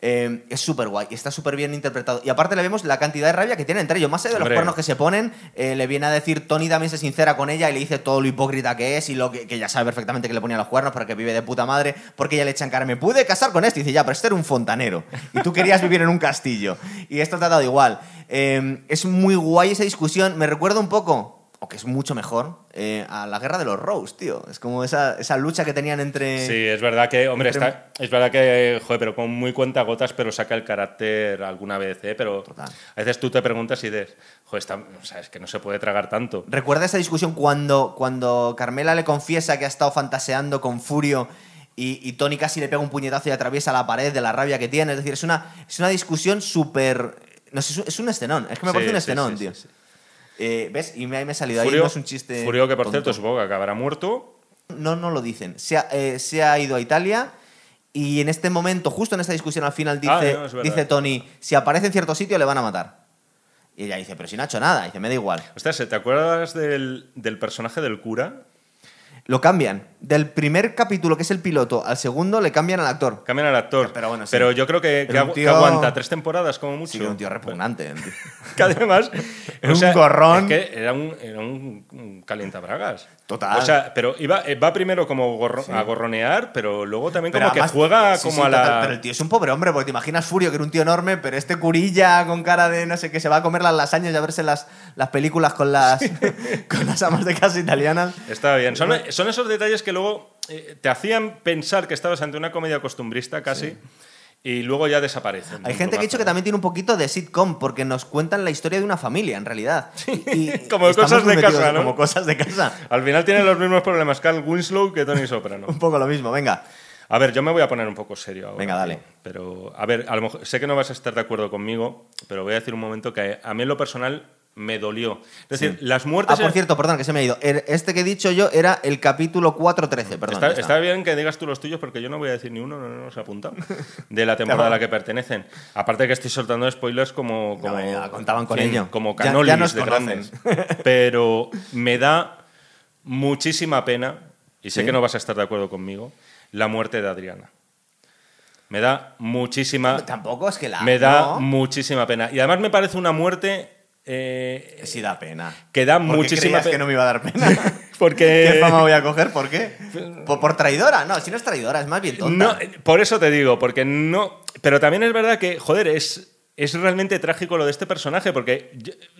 eh, es súper guay está súper bien interpretado. Y aparte le vemos la cantidad de rabia que tienen entre ellos. Más allá de los cuernos que se ponen, eh, le viene a decir Tony también se sincera con ella y le dice todo lo hipócrita que es y lo que, que ella sabe perfectamente que le ponía los cuernos porque vive de puta madre, porque ella le echa en cara, me pude casar con este. Y dice, ya, pero este era un fontanero y tú querías vivir en un castillo. Y esto te ha dado igual. Eh, es muy guay esa discusión. Me recuerda un poco, o que es mucho mejor, eh, a la guerra de los Rose, tío. Es como esa, esa lucha que tenían entre... Sí, es verdad que, hombre, entre- está, es verdad que, joder, pero con muy cuentagotas, pero saca el carácter alguna vez, ¿eh? Pero Total. a veces tú te preguntas y dices, joder, está, o sea, es que no se puede tragar tanto. ¿Recuerda esa discusión cuando, cuando Carmela le confiesa que ha estado fantaseando con Furio y, y Tony casi le pega un puñetazo y atraviesa la pared de la rabia que tiene. Es decir, es una, es una discusión súper... No sé, es un- es un escenón. Es que me Sí, parece un escenón, sí, tío. sí. Eh, ¿Ves? Y me, ahí me he salido. ahí Furio, no es un chiste. Furio, que por tonto. cierto supongo que acabará muerto. No, no lo dicen. Se ha, eh, se ha ido a Italia y en este momento, justo en esta discusión al final, dice, Ah, no, verdad. dice Tony, si aparece en cierto sitio le van a matar. Y ella dice, pero si no ha hecho nada. dice, me da igual. Ostras, ¿te acuerdas del, del personaje del cura? Lo cambian. Del primer capítulo, que es el piloto, al segundo le cambian al actor. Cambian al actor. Pero bueno, sí. yo creo que, que aguanta tres temporadas como mucho. Sí, un tío repugnante. tío. Que además. Era un gorrón. es que era un, era un, calientabragas. Total. O sea, pero iba, eh, va primero como gorro- a gorronear, pero luego también como Pero que juega sí, como sí, a la. total, pero el tío es un pobre hombre, porque te imaginas Furio, que era un tío enorme, pero este curilla con cara de no sé qué, se va a comer las lasañas y a verse las, las películas con las, con las amas de casa italianas. Está bien. Son, son esos detalles que luego eh, te hacían pensar que estabas ante una comedia costumbrista casi y luego ya desaparecen. Hay gente que ha dicho que también tiene un poquito de sitcom, porque nos cuentan la historia de una familia, en realidad. Y Como cosas de casa, ¿no? Como cosas de casa. Al final tienen los mismos problemas Carl Winslow que Tony Soprano. Un poco lo mismo, venga. A ver, yo me voy a poner un poco serio ahora. Venga, dale. Pero, a ver, a lo mejor, sé que no vas a estar de acuerdo conmigo, pero voy a decir un momento que a mí en lo personal me dolió. Es decir, las Ah, muertes... por en- cierto, perdón, que se me ha ido. Er- Este que he dicho yo era el capítulo 413, perdón. Está, está. bien que digas tú los tuyos porque yo no voy a decir ni uno, no, no los he apuntado, de la temporada a la que pertenecen. Aparte que estoy soltando spoilers como... como ya contaban con fin, ello. Como Ya- ya canolis nos de grandes. Pero me da muchísima pena, y sé ¿Sí? que no vas a estar de acuerdo conmigo, la muerte de Adriana. Me da muchísima... Tampoco es que la. Me da ¿no? muchísima pena. Y además me parece una muerte eh, Sí, da pena. que da ¿Por qué muchísima pena. que no me iba a dar pena? Porque... ¿Qué fama voy a coger? ¿Por qué? ¿Por, por traidora? No, si no es traidora, es más bien tonta. No, eh, por eso te digo, porque no. Pero también es verdad que, joder, es, es realmente trágico lo de este personaje, porque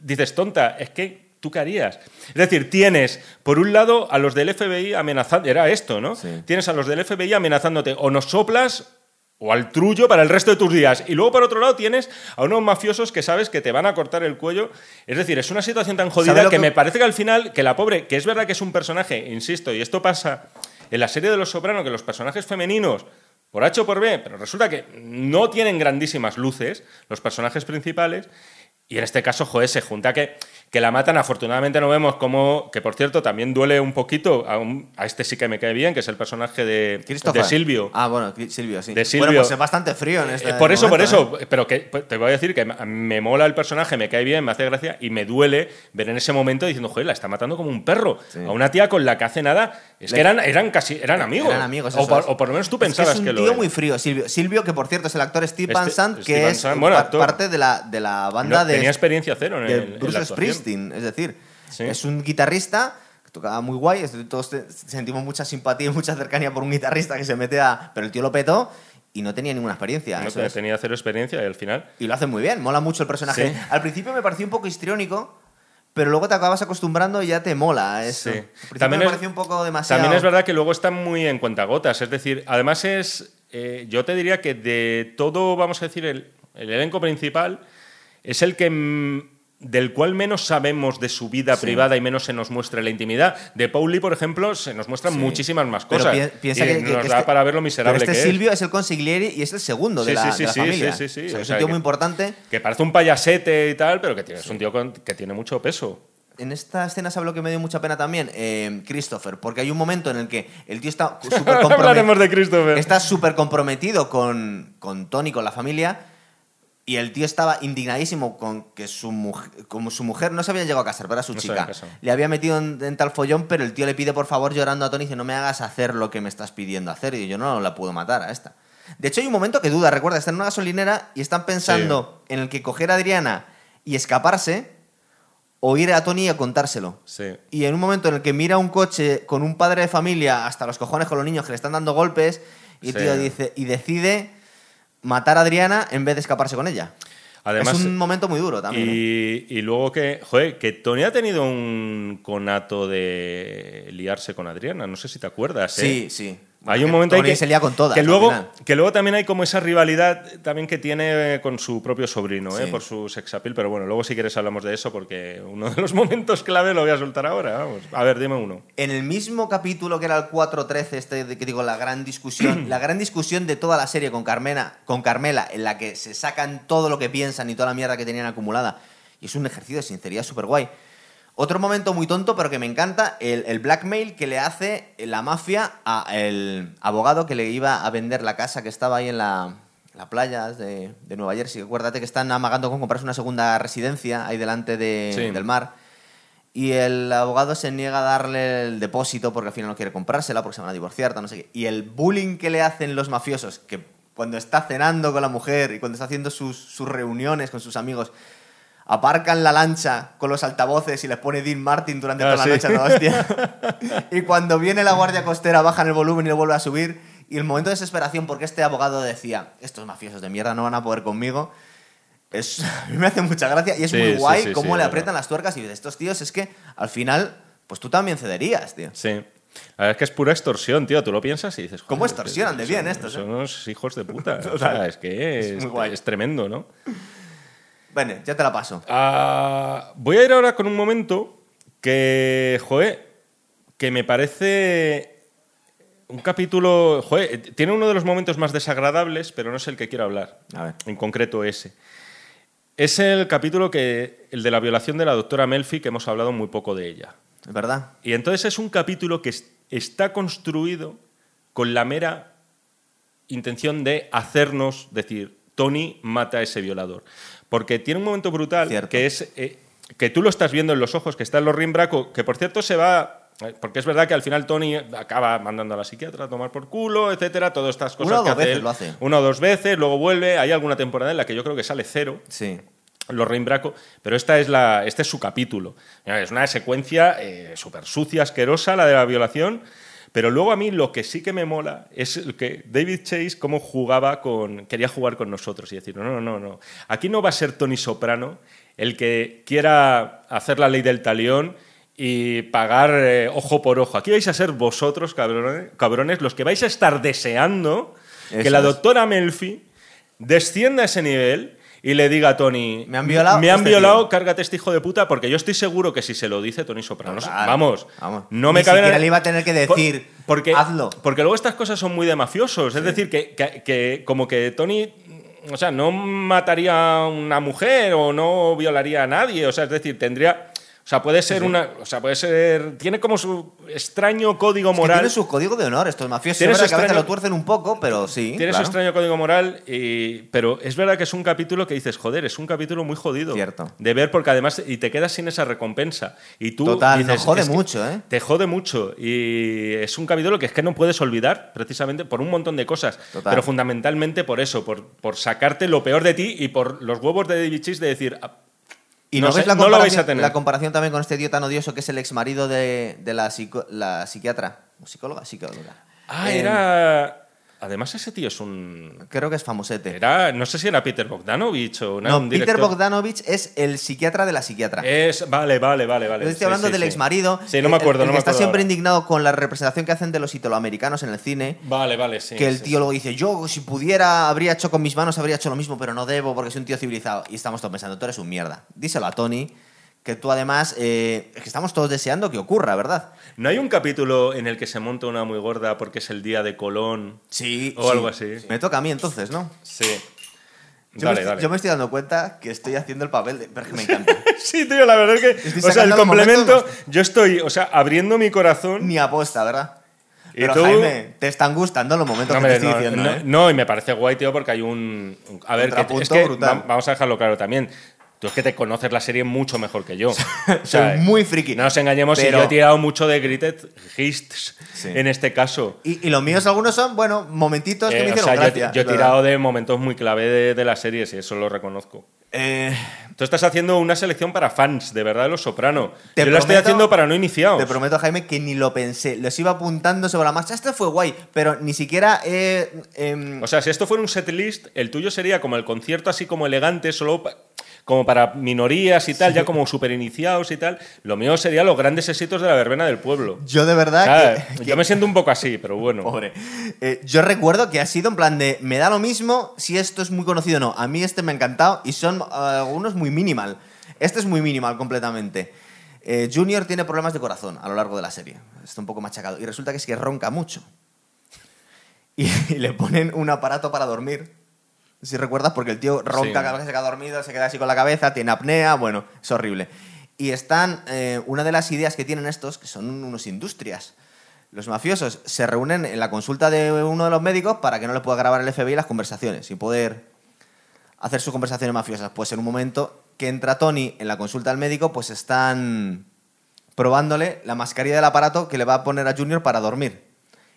dices, tonta, es que tú qué harías. Es decir, tienes, por un lado, a los del FBI amenazando. Era esto, ¿no? Sí. Tienes a los del FBI amenazándote, o nos soplas. O al trullo para el resto de tus días. Y luego, por otro lado, tienes a unos mafiosos que sabes que te van a cortar el cuello. Es decir, es una situación tan ¿Sabe jodida que- me parece que al final, que la pobre, que es verdad que es un personaje, insisto, y esto pasa en la serie de Los Sopranos, que los personajes femeninos, por H o por B, pero resulta que no tienen grandísimas luces, los personajes principales, y en este caso, joder, se junta que, que la matan. Afortunadamente no vemos cómo, que por cierto también duele un poquito, a, un- a este sí que me cae bien, que es el personaje de, Silvio. Ah, bueno, Silvio, sí. De Silvio. Bueno, pues es bastante frío en este Eh, por eso, por eso, ¿eh? pero que pues, te voy a decir que me- mola el personaje, me cae bien, me hace gracia y me duele ver en ese momento diciendo, joder, la está matando como un perro. Sí. A una tía con la que hace nada. Es Le- que eran, eran casi, eran amigos. Eran amigos, o, por, o por lo menos tú Es que pensabas es un que, lo tío era. muy frío, Silvio. Silvio, que por cierto es el actor Steve Van Este- Sant, que Steve es Van bueno, parte de la, de la banda No, de, tenía experiencia cero en, de el, en la Bruce actuación. Springsteen. Es decir, Sí. es un guitarrista que tocaba muy guay. Todos sentimos mucha simpatía y mucha cercanía por un guitarrista que se mete a. Pero el tío lo petó y no tenía ninguna experiencia. No eso tenía- es. cero experiencia y al final. Y lo hace muy bien, mola mucho el personaje. Sí. Al principio me pareció un poco histriónico, pero luego te acabas acostumbrando y ya te mola eso. Sí. También me es- pareció un poco demasiado. También es verdad que luego están muy en cuentagotas. Es decir, además es. eh, yo te diría que de todo, vamos a decir, el, el elenco principal es el que. Del cual menos sabemos de su vida Sí. privada y menos se nos muestra la intimidad. De Pauli, por ejemplo, se nos muestran Sí. muchísimas más Pero cosas. pi- piensa y que, que- nos que da este- para ver lo miserable pero este que Silvio es. el consigliere y es el segundo de Sí, la, sí, de la familia. sí, sí, sí. O sea, O es sea un tío que- muy importante. Que parece un payasete y tal, pero que tiene- es un tío con- que tiene mucho peso. En esta escena, ¿sabes lo que me dio mucha pena también? Eh, Christopher, porque hay un momento en el que el tío está súper comprometido. Hablaremos de Christopher. está súper comprometido con, con Tony, con la familia, y el tío estaba indignadísimo con que su mujer, como su mujer no se había llegado a casar, pero era su No chica. Le había metido en, en tal follón, pero el tío le pide por favor llorando a Tony dice, no me hagas hacer lo que me estás pidiendo hacer, y yo no la puedo matar a esta. De hecho, hay un momento que duda, recuerda, están en una gasolinera y están pensando en el que coger a Adriana y escaparse, o ir a Tony a contárselo. Sí. Y en un momento en el que mira un coche con un padre de familia hasta los cojones con los niños que le están dando golpes y el Sí. tío dice y decide matar a Adriana en vez de escaparse con ella. Además, es un momento muy duro también. ¿eh? Y, y luego que, joder, que Tony ha tenido un conato de liarse con Adriana, no sé si te acuerdas. ¿eh? Sí, sí. Hay un momento ahí que, se lía con todas, que luego, que luego también hay como esa rivalidad también que tiene eh, con su propio sobrino, Sí. ¿eh? por su sex appeal, pero bueno, luego si quieres hablamos de eso porque uno de los momentos clave lo voy a soltar ahora, vamos. A ver, dime uno. En el mismo capítulo que era el 4.13, este de que digo, la gran discusión, la gran discusión de toda la serie con, Carmena, con Carmela, en la que se sacan todo lo que piensan y toda la mierda que tenían acumulada. Y es un ejercicio de sinceridad súper guay. Otro momento muy tonto, pero que me encanta, el, el blackmail que le hace la mafia al abogado que le iba a vender la casa que estaba ahí en la, la playa de, de Nueva Jersey. Acuérdate que están amagando con comprarse una segunda residencia ahí delante de- Sí. del mar. Y el abogado se niega a darle el depósito porque al final no quiere comprársela porque se van a divorciar, tal, no sé qué. Y el bullying que le hacen los mafiosos, que cuando está cenando con la mujer y cuando está haciendo sus, sus reuniones con sus amigos, aparcan la lancha con los altavoces y les pone Dean Martin durante Ah, toda sí. la noche, ¿no? Hostia. y cuando viene la guardia costera bajan el volumen y lo vuelve a subir. Y el momento de desesperación porque este abogado decía, estos mafiosos de mierda no van a poder conmigo. Es, a mí me hace mucha gracia y es Sí, muy guay sí, cómo le es aprietan las tuercas y de estos tíos es que al final, pues tú también cederías, tío. Sí. La verdad es que es pura extorsión, tío. Tú lo piensas y dices. ¿Cómo extorsionan de son- bien estos, eh? Son unos hijos de puta. o sea, es que es, guay. es tremendo, ¿no? Bueno, ya te la paso. Ah, voy a ir ahora con un momento que, joder, que me parece un capítulo, joder, tiene uno de los momentos más desagradables, pero no es el que quiero hablar. A ver. En concreto ese. Es el capítulo que, el de la violación de la doctora Melfi, que hemos hablado muy poco de ella. Es verdad. Y entonces es un capítulo que es- está construido con la mera intención de hacernos decir, Tony mata a ese violador. Porque tiene un momento brutal Cierto. que es eh, que tú lo estás viendo en los ojos, que está en los Rimbraco, que por cierto se va... eh, Porque es verdad que al final Tony acaba mandando a la psiquiatra a tomar por culo, etcétera, todas estas cosas Una o que dos hace veces él. lo hace. Una o dos veces, luego vuelve. Hay alguna temporada en la que yo creo que sale cero Sí. los Reimbraco, pero esta es la, este es su capítulo. Es una secuencia eh, súper sucia, asquerosa, la de la violación, pero luego a mí lo que sí que me mola es el que David Chase cómo jugaba con, quería jugar con nosotros y decir, no, no, no, no, aquí no va a ser Tony Soprano el que quiera hacer la ley del talión y pagar eh, ojo por ojo. Aquí vais a ser vosotros, cabrones, cabrones, los que vais a estar deseando que la doctora Melfi descienda a ese nivel y le diga a Tony, Me han violado me han este violado, tío". cárgate este hijo de puta, porque yo estoy seguro que si se lo dice Tony Soprano, Total. vamos, Vamos. no me Ni cabe siquiera nada- le iba a tener que decir, Por- porque, "Hazlo". Porque luego estas cosas son muy de mafiosos, es decir, que, que- que como que Tony, o sea, no mataría a una mujer o no violaría a nadie, o sea, es decir, tendría... O sea, puede ser una. O sea, puede ser. Tiene como su extraño código Es que moral. tiene su código de honor estos mafiosos. Tiene su verdad que a veces extraño- lo tuercen un poco, pero sí. Tiene su extraño código moral, y- pero es verdad que es un capítulo que dices, joder, es un capítulo muy jodido. Cierto. De ver, porque además, y te quedas sin esa recompensa. Y tú Total, dices, nos jode mucho, ¿eh? Te jode mucho. Y es un capítulo que es que no puedes olvidar, precisamente por un montón de cosas. Total. Pero fundamentalmente por eso, por, por sacarte lo peor de ti y por los huevos de David Cheese de decir, "Ah, Y No no, sé, ves la no lo vais a tener. la comparación también con este tío tan odioso que es el ex marido de, de la, psico- la psiquiatra. ¿O ¿Psicóloga? Psicóloga. ah, Eh, era. Además, ese tío es un. Creo que es famosete. Era, no sé si era Peter Bogdanovich o no, un Peter. Bogdanovich es el psiquiatra de la psiquiatra. Es, vale, vale, vale, vale. Yo estoy Sí, hablando sí, del sí. ex marido. Sí, no me acuerdo, el, no que me está acuerdo siempre ahora. indignado con la representación que hacen de los italoamericanos en el cine. Vale, vale, sí. que el tío luego dice, yo si pudiera habría hecho con mis manos, habría hecho lo mismo, pero no debo porque soy un tío civilizado. Y estamos todos pensando, tú eres un mierda. Díselo a Tony, que tú además, eh, que estamos todos deseando que ocurra, ¿verdad? ¿No hay un capítulo en el que se monta una muy gorda porque es el día de Colón? Sí. O algo así. Me toca a mí entonces, ¿no? Sí. Yo, dale, me, estoy- dale. yo me estoy dando cuenta que estoy haciendo el papel de... Pero que me encanta. Sí, tío, la verdad es que. Estoy O sea, el complemento. momentos Yo estoy, o sea, abriendo mi corazón. Ni aposta, ¿verdad? ¿Y Pero tú? Jaime, te están gustando los momentos No, que te hombre, estoy no, diciendo, no, ¿eh? no, y me parece guay, tío, porque hay un. A ver, que, es que brutal. va- vamos a dejarlo claro también. Tú es que te conoces la serie mucho mejor que yo. O Soy muy friki. No nos engañemos, Pero- si yo he tirado mucho de Gritted Hists Sí. en este caso. Y, y los míos algunos son, bueno, momentitos que Eh, me o hicieron sea, yo, gracia. yo he tirado de momentos muy clave de, de las series y eso lo reconozco. Eh, Tú estás haciendo una selección para fans, de verdad, de Los Soprano. Te Yo la estoy haciendo para no iniciados. Te prometo, Jaime, que ni lo pensé. Los iba apuntando sobre la marcha. Este fue guay, pero ni siquiera he... em, O sea, si esto fuera un setlist, el tuyo sería como el concierto así como elegante, solo como para minorías y tal, ya como super iniciados y tal. Lo mío sería los grandes éxitos de la verbena del pueblo. Yo de verdad que- Yo me siento un poco así, pero bueno. Pobre. Eh, yo recuerdo que ha sido en plan de, me da lo mismo si esto es muy conocido o no. A mí este me ha encantado y son algunos muy minimal. Este es muy minimal completamente. Eh, Junior tiene problemas de corazón a lo largo de la serie. Está un poco machacado. Y resulta que es que ronca mucho. Y, y le ponen un aparato para dormir. Si recuerdas, porque el tío ronca cada vez que se queda dormido, se queda así con la cabeza, tiene apnea, bueno, es horrible. Y están, eh, una de las ideas que tienen estos, que son unos industrias. Los mafiosos se reúnen en la consulta de uno de los médicos para que no le pueda grabar el FBI las conversaciones y poder hacer sus conversaciones mafiosas. Pues en un momento que entra Tony en la consulta del médico, pues están probándole la mascarilla del aparato que le va a poner a Junior para dormir.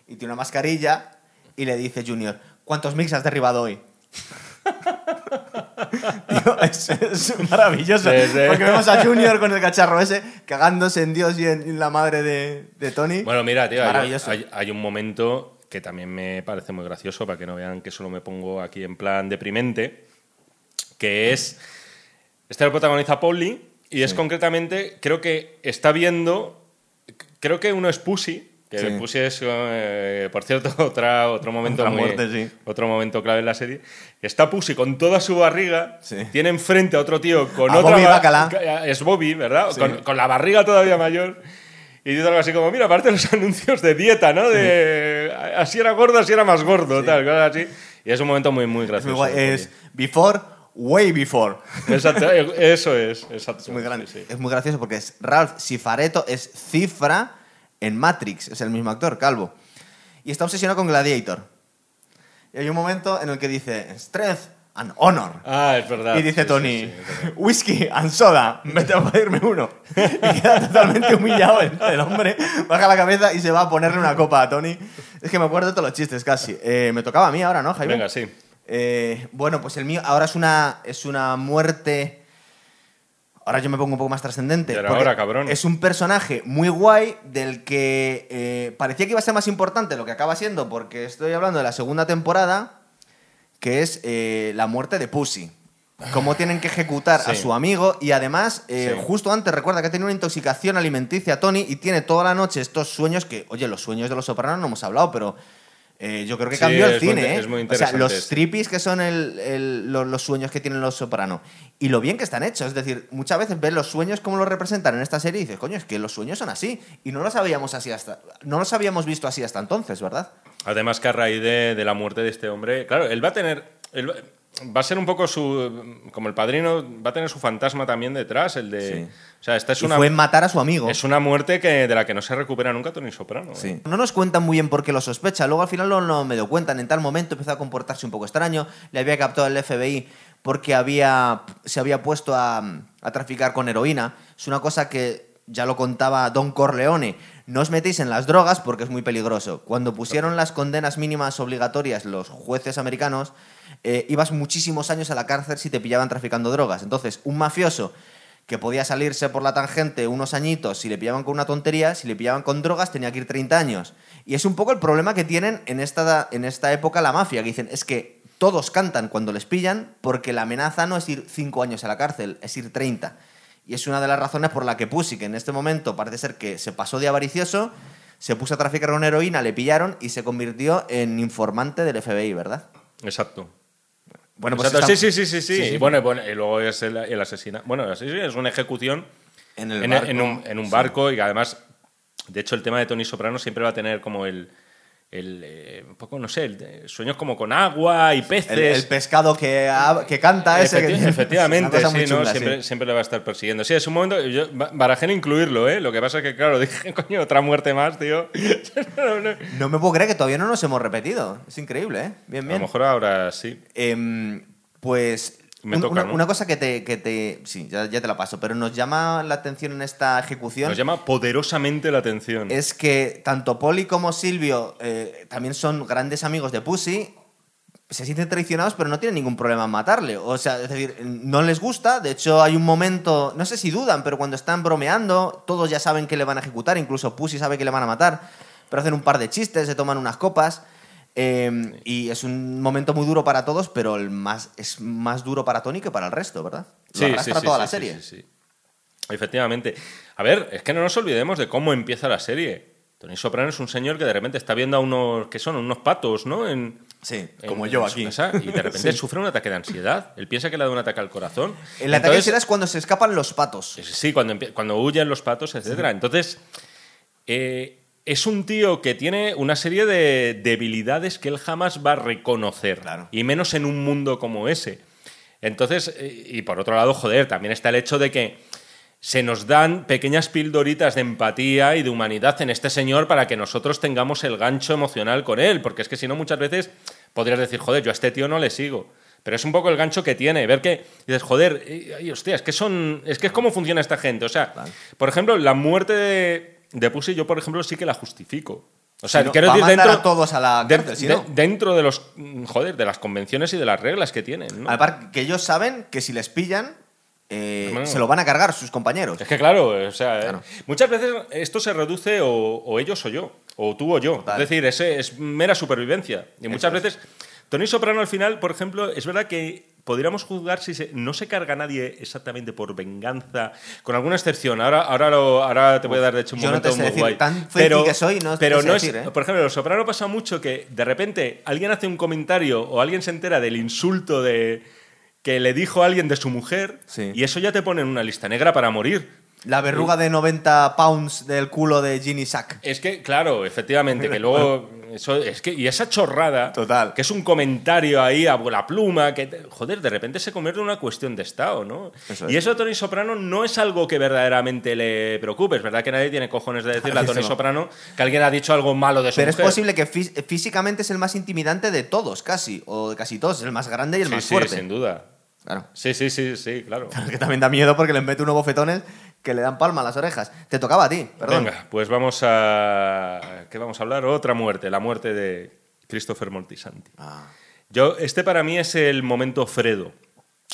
Y tiene una mascarilla y le dice Junior, ¿cuántos mix has derribado hoy? Tío, es, es maravilloso. Sí, sí. Porque vemos a Junior con el cacharro ese cagándose en Dios y en, la madre de, de Tony. Bueno, mira, tío, hay, maravilloso. hay- hay un momento que también me parece muy gracioso, para que no vean que solo me pongo aquí en plan deprimente, que es... Este lo protagoniza Polly y es Sí. concretamente, creo que está viendo, creo que uno es Pussy, que Sí. Pussy es, eh, por cierto, otra, otro momento Otra muy- muerte, sí. otro momento clave en la serie. Está Pussy con toda su barriga, Sí. tiene enfrente a otro tío con A otra Bobby Bacala. es Bobby, ¿verdad? Con, con la barriga todavía mayor. Y dice algo así como, mira, aparte los anuncios de dieta, ¿no? De así era gordo, así era más gordo, tal, cosas así. Y es un momento muy, muy Es, gracioso. guay. Es before, way before. Exacto, eh, eso es, exacto. Es muy grande. Sí, sí. Es muy gracioso porque es Ralph Cifaretto, es cifra en Matrix, es el mismo actor, calvo. Y está obsesionado con Gladiator. Y hay un momento en el que dice, Strength and Honor. Ah, es verdad. Y dice Sí, Tony, sí, whisky and soda, vete a pedirme uno. Y queda totalmente humillado el, el hombre, baja la cabeza y se va a ponerle una copa a Tony. Es que me acuerdo de todos los chistes casi. Eh, me tocaba a mí ahora, ¿no, Jaime? Venga, sí. Eh, bueno, pues el mío ahora es una, es una muerte. Ahora yo me pongo un poco más trascendente. Pero ahora, cabrón. Es un personaje muy guay del que eh, parecía que iba a ser más importante lo que acaba siendo, porque estoy hablando de la segunda temporada, que es eh, la muerte de Pussy. Cómo tienen que ejecutar a su amigo y además, eh, Sí. justo antes, recuerda que ha tenido una intoxicación alimenticia Tony y tiene toda la noche estos sueños que, oye, los sueños de los sopranos no hemos hablado, pero eh, yo creo que Sí, cambió el muy cine, ¿eh? es muy o sea, interesante los trippies que son el- el- lo- los, sueños que tienen los sopranos y lo bien que están hechos. Es decir, muchas veces ves los sueños como los representan en esta serie y dices, coño, es que los sueños son así. Y no los habíamos así hasta. No los habíamos visto así hasta entonces, ¿verdad? Además que a raíz de, de la muerte de este hombre, claro, él va a tener, él va, va a ser un poco su, como el padrino, va a tener su fantasma también detrás, el de, Sí. o sea, esta es y una, fue matar a su amigo. es una muerte que de la que no se recupera nunca Tony Soprano. ¿eh? Sí. No nos cuentan muy bien por qué lo sospecha. Luego al final no, no me dio cuentan. En tal momento empezó a comportarse un poco extraño. Le había captado el FBI porque había, se había puesto a, a traficar con heroína. Es una cosa que ya lo contaba Don Corleone. No os metéis en las drogas porque es muy peligroso. Cuando pusieron las condenas mínimas obligatorias los jueces americanos, eh, ibas muchísimos años a la cárcel si te pillaban traficando drogas. Entonces, un mafioso que podía salirse por la tangente unos añitos si le pillaban con una tontería, si le pillaban con drogas tenía que ir 30 años. Y es un poco el problema que tienen en esta, en esta época la mafia, que dicen, es que todos cantan cuando les pillan porque la amenaza no es ir 5 años a la cárcel, es ir 30. Y es una de las razones por la que Pussy, que en este momento parece ser que se pasó de avaricioso, se puso a traficar con heroína, le pillaron y se convirtió en informante del FBI, ¿verdad? Exacto. Bueno, pues Exacto, está- sí, sí, sí, sí, sí. Y bueno, y bueno, y luego es el, el asesinato. Bueno, sí, sí, es una ejecución en el en, barco. en un, en un Sí. barco y además, de hecho, el tema de Tony Soprano siempre va a tener como el, el eh, un poco, no sé, el de- sueños como con agua y peces. El, el pescado que, ha- que canta ese. Efecti- que- efectivamente, sí, ¿no? chunga, siempre, sí. siempre le va a estar persiguiendo. Sí, es un momento. Yo ba- barajé en incluirlo, ¿eh? Lo que pasa es que, claro, dije, coño, otra muerte más, tío. No, no. No me puedo creer que todavía no nos hemos repetido. Es increíble, ¿eh? Bien, A lo bien. mejor ahora sí. Em, pues. Me toca, una, ¿no? una cosa que te, que te. Sí, ya, ya te la paso, pero nos llama la atención en esta ejecución. Nos llama poderosamente la atención. es que tanto Polly como Silvio eh, también son grandes amigos de Pussy. Se sienten traicionados, pero no tienen ningún problema en matarle. O sea, es decir, no les gusta. De hecho, hay un momento, no sé si dudan, pero cuando están bromeando, todos ya saben que le van a ejecutar. Incluso Pussy sabe que le van a matar. Pero hacen un par de chistes, se toman unas copas. Eh, y es un momento muy duro para todos, pero el más, es más duro para Tony que para el resto, ¿verdad? Lo arrastra toda la serie. Sí, sí, Efectivamente. A ver, es que no nos olvidemos de cómo empieza la serie. Tony Soprano es un señor que de repente está viendo a unos, que son? Unos patos, ¿no? En, Sí, en- como yo en aquí. casa, y de repente sufre un ataque de ansiedad. Él piensa que le da un ataque al corazón. El ataque de Entonces, ansiedad es cuando se escapan los patos. Sí, cuando, cuando huyen los patos, etcétera. Entonces, eh, es un tío que tiene una serie de debilidades que él jamás va a reconocer. Claro. Y menos en un mundo como ese. Entonces, eh, y por otro lado, joder, también está el hecho de que se nos dan pequeñas pildoritas de empatía y de humanidad en este señor para que nosotros tengamos el gancho emocional con él. Porque es que si no, muchas veces podrías decir, joder, yo a este tío no le sigo. Pero es un poco el gancho que tiene, ver que dices, joder, eh, ay, hostia, es que son. Es que es cómo funciona esta gente. O sea, por ejemplo, la muerte de, de Pussy, yo, por ejemplo, sí que la justifico. O sea, Si no, quiero va a decir, mandar dentro, a todos a la de- cárcel, si de- no. dentro de los mm, joder, de las convenciones y de las reglas que tienen. ¿no? Aparte, que ellos saben que si les pillan, eh, se lo van a cargar sus compañeros. Es que claro, o sea, Claro. eh, muchas veces esto se reduce o, o ellos o yo, o tú o yo. Total. Es decir, ese es mera supervivencia. Y muchas es. veces, Tony Soprano al final, por ejemplo, es verdad que podríamos juzgar si se- no se carga a nadie exactamente por venganza, con alguna excepción. Ahora, ahora, lo- ahora te voy a dar de hecho un yo no momento sé muy decir, guay. tan que soy, no pero no decir, es, ¿eh? por ejemplo, en Los Soprano pasa mucho que de repente alguien hace un comentario o alguien se entera del insulto de que le dijo a alguien de su mujer Sí. y eso ya te pone en una lista negra para morir. La verruga de 90 pounds del culo de Ginny Sack. Es que, claro, efectivamente, que luego. Eso, es que, y esa chorrada, Total. que es un comentario ahí a la pluma, que, joder, de repente se convierte en una cuestión de Estado, ¿no? Eso y es. eso a Tony Soprano no es algo que verdaderamente le preocupe. Es verdad que nadie tiene cojones de decirle a Tony. Soprano que alguien ha dicho algo malo de su Pero es posible que fí- físicamente es el más intimidante de todos, casi. O de casi todos. Es el más grande y el Sí, más sí, fuerte. sin duda. Claro. Sí, sí, sí, sí, claro. Que también da miedo porque le mete unos bofetones que le dan palma a las orejas. Te tocaba a ti, perdón. Venga, pues vamos a. ¿Qué vamos a hablar? Otra muerte, la muerte de Christopher Moltisanti. Ah. Yo, este para mí es el momento Fredo.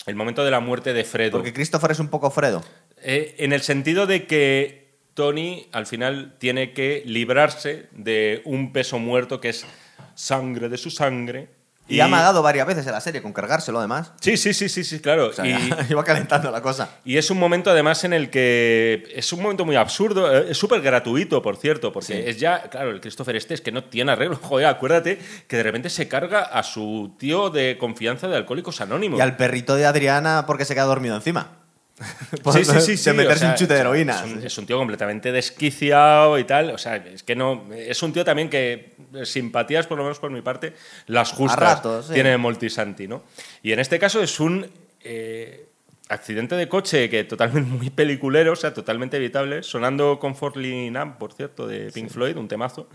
El momento de la muerte de Fredo. Porque Christopher es un poco Fredo. Eh, en el sentido de que Tony al final tiene que librarse de un peso muerto que es sangre de su sangre. Y, ha amagado varias veces en la serie con cargárselo, además. Sí, sí, sí, sí, sí, claro. O sea, y, iba calentando la cosa. y es un momento además en el que es un momento muy absurdo, eh, es súper gratuito, por cierto, porque Sí. es ya, claro, el Christopher este es que no tiene arreglo. Joder, acuérdate que de repente se carga a su tío de confianza de Alcohólicos Anónimos. Y al perrito de Adriana porque se queda dormido encima. Sí, sí, sí. De sí, meterse o sea, un chute de heroína. Es un, es un tío completamente desquiciado y tal. O sea, es que no. Es un tío también que eh, simpatías, por lo menos por mi parte, las justas. ratos, sí. Tiene Moltisanti, ¿no? Y en este caso es un. eh, accidente de coche que totalmente muy peliculero, o sea, totalmente evitable, sonando Comfortly Numb, por cierto, de Pink Floyd, un temazo.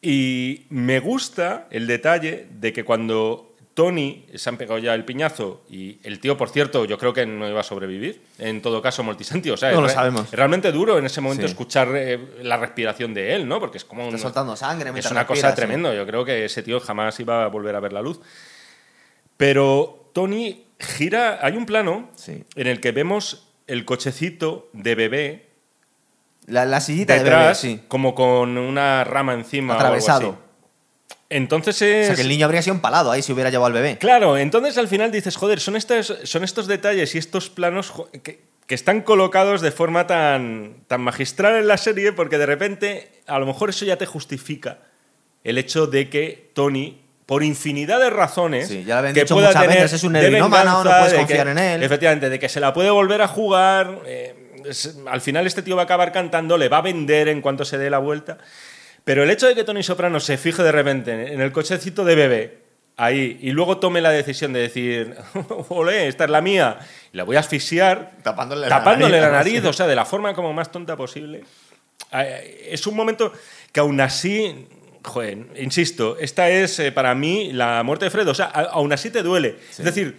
Y me gusta el detalle de que cuando Tony se han pegado ya el piñazo y el tío, por cierto, yo creo que no iba a sobrevivir. En todo caso, Moltisanti, o sea, No es lo sabemos. es realmente duro en ese momento Sí. escuchar eh, la respiración de él, ¿no? Porque es como Está un- soltando sangre. es una respira, cosa sí. tremenda. Yo creo que ese tío jamás iba a volver a ver la luz. Pero Tony gira. Hay un plano Sí. en el que vemos el cochecito de bebé La, la sillita de detrás, bebé, sí. como con una rama encima. o algo Atravesado. así. Entonces O es. sea, que el niño habría sido empalado ahí si hubiera llevado al bebé. Claro, entonces al final dices, joder, son estos, son estos detalles y estos planos que, que están colocados de forma tan, tan magistral en la serie porque de repente a lo mejor eso ya te justifica el hecho de que Tony, por infinidad de razones, Sí, ya lo que dicho pueda tener veces, es un de no venganza, puedes de confiar que- en él. Efectivamente, de que se la puede volver a jugar. eh, es- al final este tío va a acabar cantando, le va a vender en cuanto se dé la vuelta. Pero el hecho de que Tony Soprano se fije de repente en el cochecito de bebé, ahí, y luego tome la decisión de decir, olé, esta es la mía, y la voy a asfixiar, Tapándole la tapándole nariz, la algo así. nariz, o sea, de la forma como más tonta posible. Es un momento que aún así, joder, insisto, esta es eh, para mí la muerte de Fredo, o sea, aún así te duele. Es decir,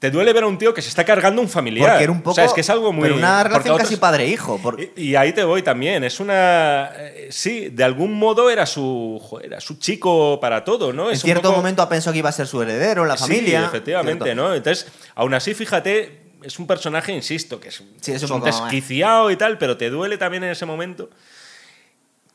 te duele ver a un tío que se está cargando un familiar. Porque era un poco. O sea, es que es algo muy... Pero una relación otros- casi padre-hijo. por- y, y ahí te voy también. Es una. eh, sí, de algún modo era su. era su chico para todo, ¿no? en Es un cierto poco- momento ha pensado que iba a ser su heredero en la familia. Sí, efectivamente, Cierto. ¿no? Entonces, aún así, fíjate, es un personaje, insisto, que es, Sí, es un un poco- desquiciado y tal, pero te duele también en ese momento.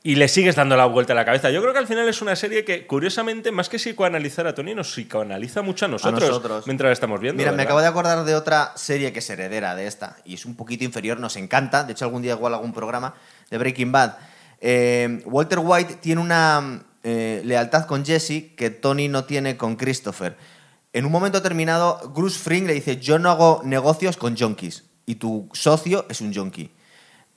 Y le sigues dando la vuelta a la cabeza. Yo creo que al final es una serie que, curiosamente, más que psicoanalizar a Tony, nos psicoanaliza mucho a nosotros, nosotros. mientras la estamos viendo. Mira, me acabo de acordar de otra serie que es heredera de esta y es un poquito inferior, nos encanta. De hecho, algún día igual algún programa de Breaking Bad. Eh, Walter White tiene una eh, lealtad con Jesse que Tony no tiene con Christopher. En un momento determinado, Bruce Fring le dice: Yo no hago negocios con junkies y tu socio es un junkie.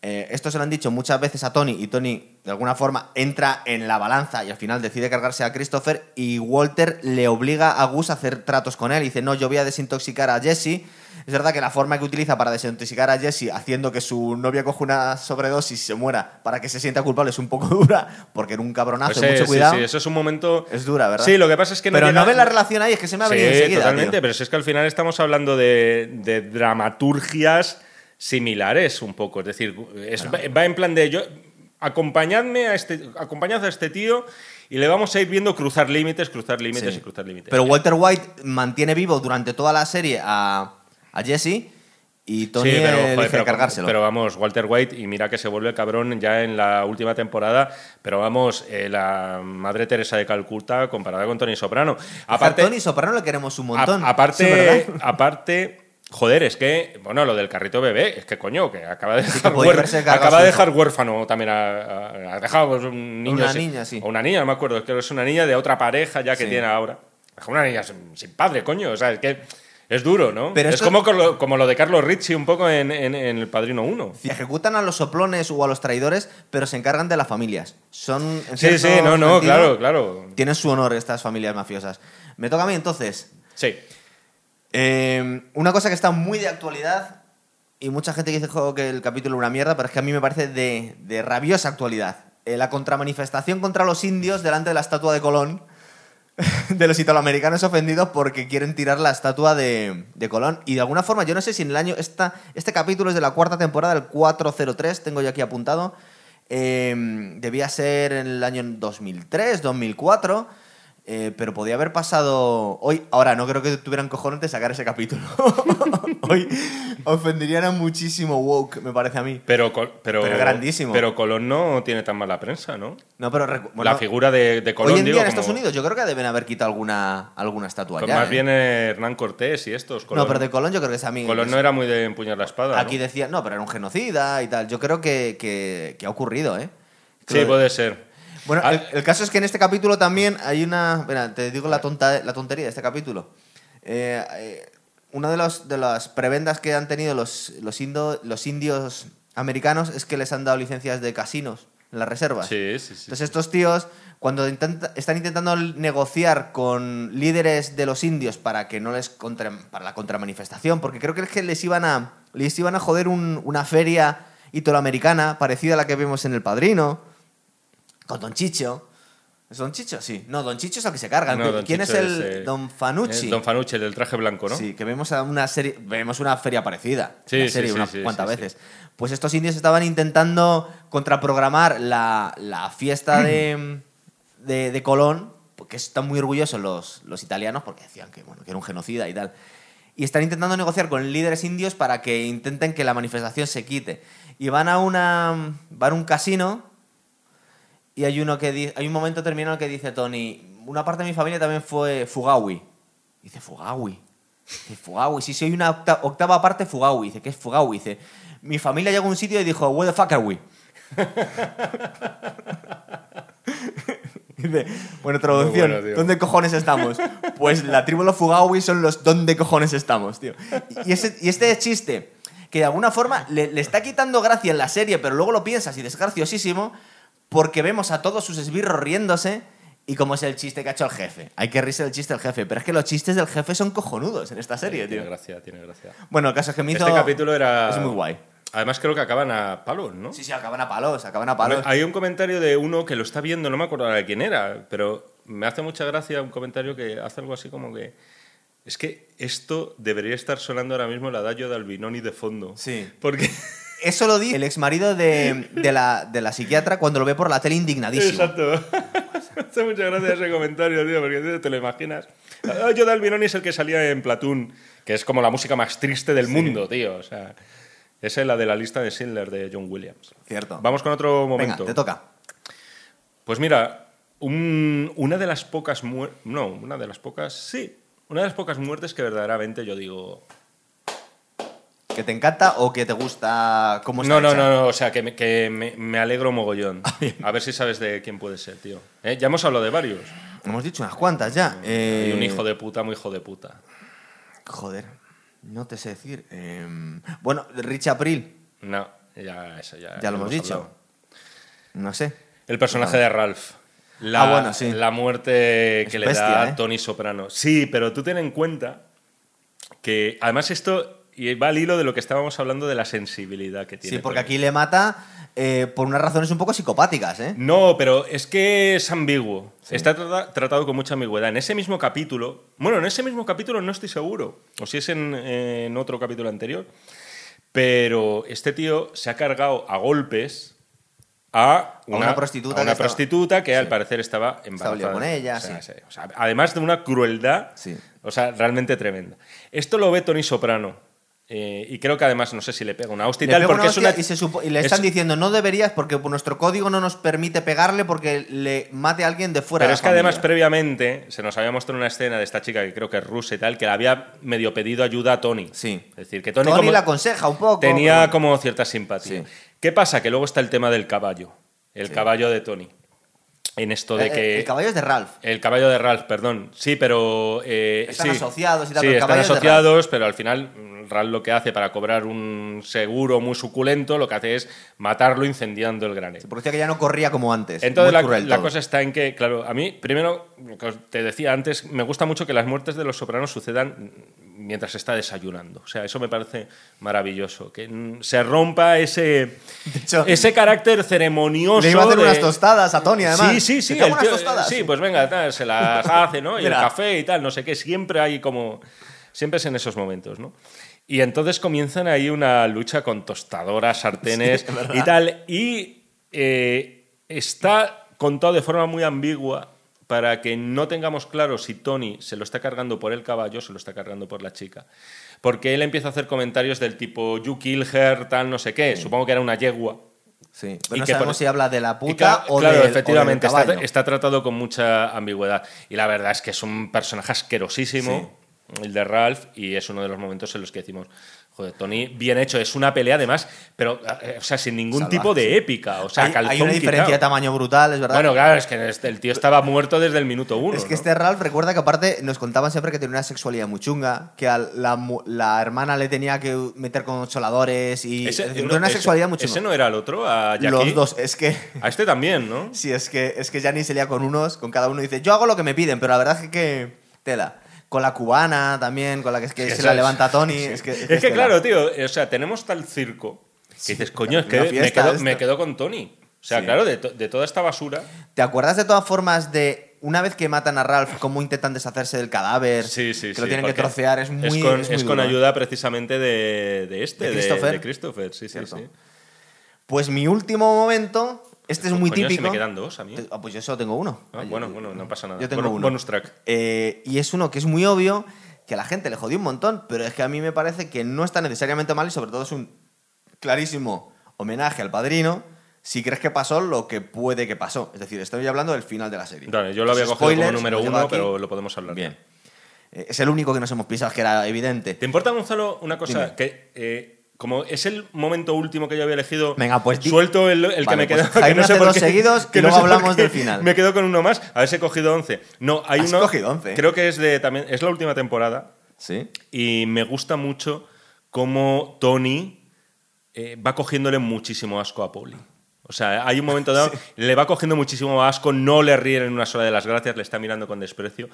Eh, esto se lo han dicho muchas veces a Tony y Tony de alguna forma entra en la balanza y al final decide cargarse a Christopher y Walter le obliga a Gus a hacer tratos con él. Dice, no, yo voy a desintoxicar a Jesse. Es verdad que la forma que utiliza para desintoxicar a Jesse haciendo que su novia coja una sobredosis y se muera para que se sienta culpable es un poco dura porque era un cabronazo, Pues, mucho sí, cuidado. sí, eso es un momento... Es dura, ¿verdad? Sí, lo que pasa es que no Pero llega- no ves la relación ahí, es que se me ha venido Sí, enseguida. totalmente, tío. pero si es que al final estamos hablando de, de dramaturgias similares un poco. Es decir, es- va en plan de yo. Acompañadme a este. Acompañad a este tío y le vamos a ir viendo cruzar límites, cruzar límites Sí. y cruzar límites. Pero Walter White mantiene vivo durante toda la serie a, a Jesse y Tony Sí, pero, elige joder, pero- cargárselo. pero vamos, Walter White, y mira que se vuelve cabrón ya en la última temporada, pero vamos, eh, la Madre Teresa de Calcuta comparada con Tony Soprano. Aparte, Tony Soprano le queremos un montón. A- aparte, Sí, aparte, joder, es que, bueno, lo del carrito bebé, es que coño, que acaba de dejar, huer- cargado acaba de dejar huérfano también ha dejado pues, un niño. Una niña, sí. O una niña, no me acuerdo, creo que es una niña de otra pareja ya que Sí. tiene ahora. Una niña sin, sin padre, coño, o sea, es que es duro, ¿no? Pero es esto- como, lo, como lo de Carlos Ricci un poco en, en- en El Padrino 1. Ejecutan a los soplones o a los traidores, pero se encargan de las familias. Son. Sí, sí, no, no, sentido, claro, claro. Tienen su honor estas familias mafiosas. Me toca a mí entonces. Sí. Eh, una cosa que está muy de actualidad y mucha gente dice "Jo, que el capítulo es una mierda, pero es que a mí me parece de, de rabiosa actualidad. Eh, la contramanifestación contra los indios delante de la estatua de Colón, de los italoamericanos ofendidos porque quieren tirar la estatua de, de Colón. Y de alguna forma, yo no sé si en el año. Esta, este capítulo es de la cuarta temporada, el 403, tengo yo aquí apuntado. Eh, debía ser en el año 2003, 2004. Eh, pero podía haber pasado hoy. Ahora, no creo que tuvieran cojones de sacar ese capítulo. hoy ofenderían a muchísimo woke, me parece a mí. Pero, pero, Pero grandísimo. Pero Colón no tiene tan mala prensa, ¿no? No, pero bueno, la figura de, de Colón, hoy en digo, día en como- Estados Unidos yo creo que deben haber quitado alguna, alguna estatua Pues ya, más ¿eh? bien Hernán Cortés y estos. Colón, No, pero de Colón yo creo que es a mí. Colón no era muy de empuñar la espada. Aquí ¿no? decía, no, pero era un genocida y tal. Yo creo que, que- que ha ocurrido, ¿eh? Sí, puede ser. Bueno, el, el caso es que en este capítulo también hay una. Espera, te digo la, tonta, la tontería de este capítulo. Eh, eh, una de, los, de las prebendas que han tenido los, los, indo- los indios americanos es que les han dado licencias de casinos en las reservas. Sí, sí, sí. Entonces estos tíos, cuando intenta- están intentando negociar con líderes de los indios para que no les contra, para la contramanifestación, porque creo que es que les iban a les iban a joder un- una feria italoamericana parecida a la que vemos en El Padrino, con Don Chicho. ¿Es Don Chicho? Sí. No, Don Chicho es el que se carga. No, ¿Quién Chicho es el eh, Don Fanucci? Don Fanucci, el del traje blanco, ¿no? Sí, que vemos una serie, vemos una feria parecida. Sí, una serie sí, unas sí, cuantas sí, veces. Pues estos indios estaban intentando contraprogramar la, la fiesta de, de, de Colón, porque están muy orgullosos los, los italianos, porque decían que, bueno, que era un genocida y tal. Y están intentando negociar con líderes indios para que intenten que la manifestación se quite. Y van a una van a un casino y hay uno que di- hay un momento terminado que dice Tony, una parte de mi familia también fue Fugawi. Dice, Fugawi. Dice, Fugawi, sí, soy una octa- octava parte Fugawi. Dice, ¿qué es Fugawi? Dice, mi familia llegó a un sitio y dijo, where the fuck are we? Dice, bueno, traducción, bueno. ¿dónde cojones estamos? Pues la tribu de los Fugawi son los ¿dónde cojones estamos, tío? Y, ese- y este chiste, que de alguna forma le, le está quitando gracia en la serie, pero luego lo piensas y es graciosísimo, porque vemos a todos sus esbirros riéndose y como es el chiste que ha hecho el jefe. Hay que reírse del chiste del jefe, pero es que los chistes del jefe son cojonudos en esta serie, Tiene tío. gracia, tiene gracia. Bueno, el caso es que me hizo... Este capítulo era. Es muy guay. Además, creo que acaban a palos, ¿no? Sí, sí, acaban a palos, acaban a palos. Hay un comentario de uno que lo está viendo, no me acuerdo de quién era, pero me hace mucha gracia un comentario que hace algo así como que. Es que esto debería estar sonando ahora mismo el adagio de Albinoni de fondo. Sí. Porque. Eso lo dice el ex marido de, de la, de la psiquiatra cuando lo ve por la tele indignadísimo. Exacto. Hace mucha gracia ese comentario, tío, porque te lo imaginas. El adagio de Albinoni es el que salía en Platoon, que es como la música más triste del mundo, tío. O sea, esa es la de la lista de Schindler de John Williams. Cierto. Vamos con otro Venga, momento. te toca. Pues mira, un- una de las pocas muertes. No, una de las pocas. Sí. Una de las pocas muertes que verdaderamente yo digo. ¿Que te encanta o que te gusta cómo está No, no, hecha? no, no, o sea, que, me, que me, me alegro mogollón. A ver si sabes de quién puede ser, tío. ¿Eh? Ya hemos hablado de varios. Hemos dicho unas cuantas ya. Eh, Hay un hijo de puta, muy hijo de puta. Joder, no te sé decir. Eh, bueno, Rich April, No, ya, eso ya. ya lo hemos dicho. hablado. No sé. El personaje de Ralph. La, Ah, bueno, sí. La muerte que Es le bestia, da ¿eh? Tony Soprano. Sí, pero tú ten en cuenta que además esto y va al hilo de lo que estábamos hablando de la sensibilidad que tiene. Sí, porque aquí le mata eh, por unas razones un poco psicopáticas, ¿eh? No, pero es que es ambiguo. Está trata- tratado con mucha ambigüedad. En ese mismo capítulo, bueno, en ese mismo capítulo no estoy seguro, o si es en, en otro capítulo anterior, pero este tío se ha cargado a golpes a una, una prostituta a que una estaba- prostituta que al Sí. parecer estaba Estaba embarazada. con ella, O sea, sí. sí, o sea, además de una crueldad, Sí. o sea, realmente tremenda. Esto lo ve Tony Soprano. Eh, y creo que además, no sé si le pega una hostia y tal, porque es una. y, se supo- y le es- están diciendo no deberías porque nuestro código no nos permite pegarle porque le mate a alguien de fuera Pero de la es que además previamente se nos había mostrado una escena de esta chica que creo que es rusa y tal, que le había medio pedido ayuda a Tony. Sí. Es decir, que Tony, Tony, como la aconseja un poco. tenía como cierta simpatía. Sí. ¿Qué pasa? Que luego está el tema del caballo. El caballo de Tony. En esto de Eh, que... El caballo es de Ralph. El caballo de Ralph, perdón. Sí, pero. eh, Están sí. asociados y tal, Sí, pero están es asociados, pero al final mm, Ralph lo que hace para cobrar un seguro muy suculento, lo que hace es matarlo incendiando el granero. Porque decía que ya no corría como antes. Entonces la, la cosa está en que, claro, a mí, primero, te decía antes, me gusta mucho que las muertes de los sopranos sucedan mientras está desayunando. O sea, eso me parece maravilloso. Que se rompa ese, hecho, ese carácter ceremonioso. Le iba a hacer de- unas tostadas a Tony, además. Sí, sí, sí. ¿Te hago el unas tío- tostadas? sí, pues venga, tal, se las hace, ¿no? Y el Mira. café y tal, no sé qué. Siempre hay como. Siempre es en esos momentos, ¿no? Y entonces comienzan ahí una lucha con tostadoras, sartenes Sí, y tal. Y eh, está contado de forma muy ambigua para que no tengamos claro si Tony se lo está cargando por el caballo o se lo está cargando por la chica. Porque él empieza a hacer comentarios del tipo, you kill her, tal, no sé qué. Supongo que era una yegua. Sí, Y pero no que sabemos por- si habla de la puta o claro, del- o del efectivamente, está, caballo. está tratado con mucha ambigüedad. Y la verdad es que es un personaje asquerosísimo, el de Ralph, y es uno de los momentos en los que decimos, joder, Tony, bien hecho, es una pelea además, pero, eh, o sea, sin ningún Salvaje, tipo de sí. épica. O sea, hay, hay una diferencia de tamaño brutal, es verdad. Bueno, claro, es que este- el tío estaba muerto desde el minuto uno. es que ¿no? este Ralph recuerda que aparte nos contaban siempre que tenía una sexualidad muy chunga, que a la, la hermana le tenía que meter con choladores y Ese- es decir, no, una ese- sexualidad muy chunga. Ese no era el otro, a Jackie. Los dos, es que A este también, ¿no? sí, es que es que Gianni se lía con unos, con cada uno y dice, "Yo hago lo que me piden", pero la verdad es que tela. Con la cubana también, con la que es se la levanta Tony, es que Es que, claro, tío, o sea, tenemos tal circo que Sí, dices, coño, es que me quedo, esto. me quedo con Tony. O sea, Sí. claro, de, to- de toda esta basura. ¿Te acuerdas de todas formas de una vez que matan a Ralph, cómo intentan deshacerse del cadáver? Sí, sí, Que lo sí, tienen que trocear, es muy. Es con, es muy es con ayuda precisamente de, de este, ¿De Christopher? de Christopher, sí, sí, sí. Pues mi último momento, este es muy Coño, típico. me quedan dos a mí. Ah, pues yo solo tengo uno. Ah, bueno, bueno, no pasa nada. Yo tengo Bueno, uno. Bonus track. Eh, y es uno que es muy obvio, que a la gente le jodió un montón, pero es que a mí me parece que no está necesariamente mal y sobre todo es un clarísimo homenaje al padrino si crees que pasó lo que puede que pasó. Es decir, estoy hablando del final de la serie. Dale, yo lo había cogido como número uno, pero lo podemos hablar. Bien. Eh, es el único que nos hemos pisado, que era evidente. ¿Te importa, Gonzalo, una cosa? Dime. Que eh, como es el momento último que yo había elegido, Venga, pues suelto el, el que me pues queda. que no sé por qué- seguidos que no luego hablamos del final. Me quedo con uno más. A ver si he cogido 11. No, hay Has uno. cogido 11. Creo que es de también. Es la última temporada. ¿Sí? Y me gusta mucho cómo Tony eh, va cogiéndole muchísimo asco a Polly. O sea, hay un momento dado, le va cogiendo muchísimo asco, no le ríen en una sola de las gracias, le está mirando con desprecio.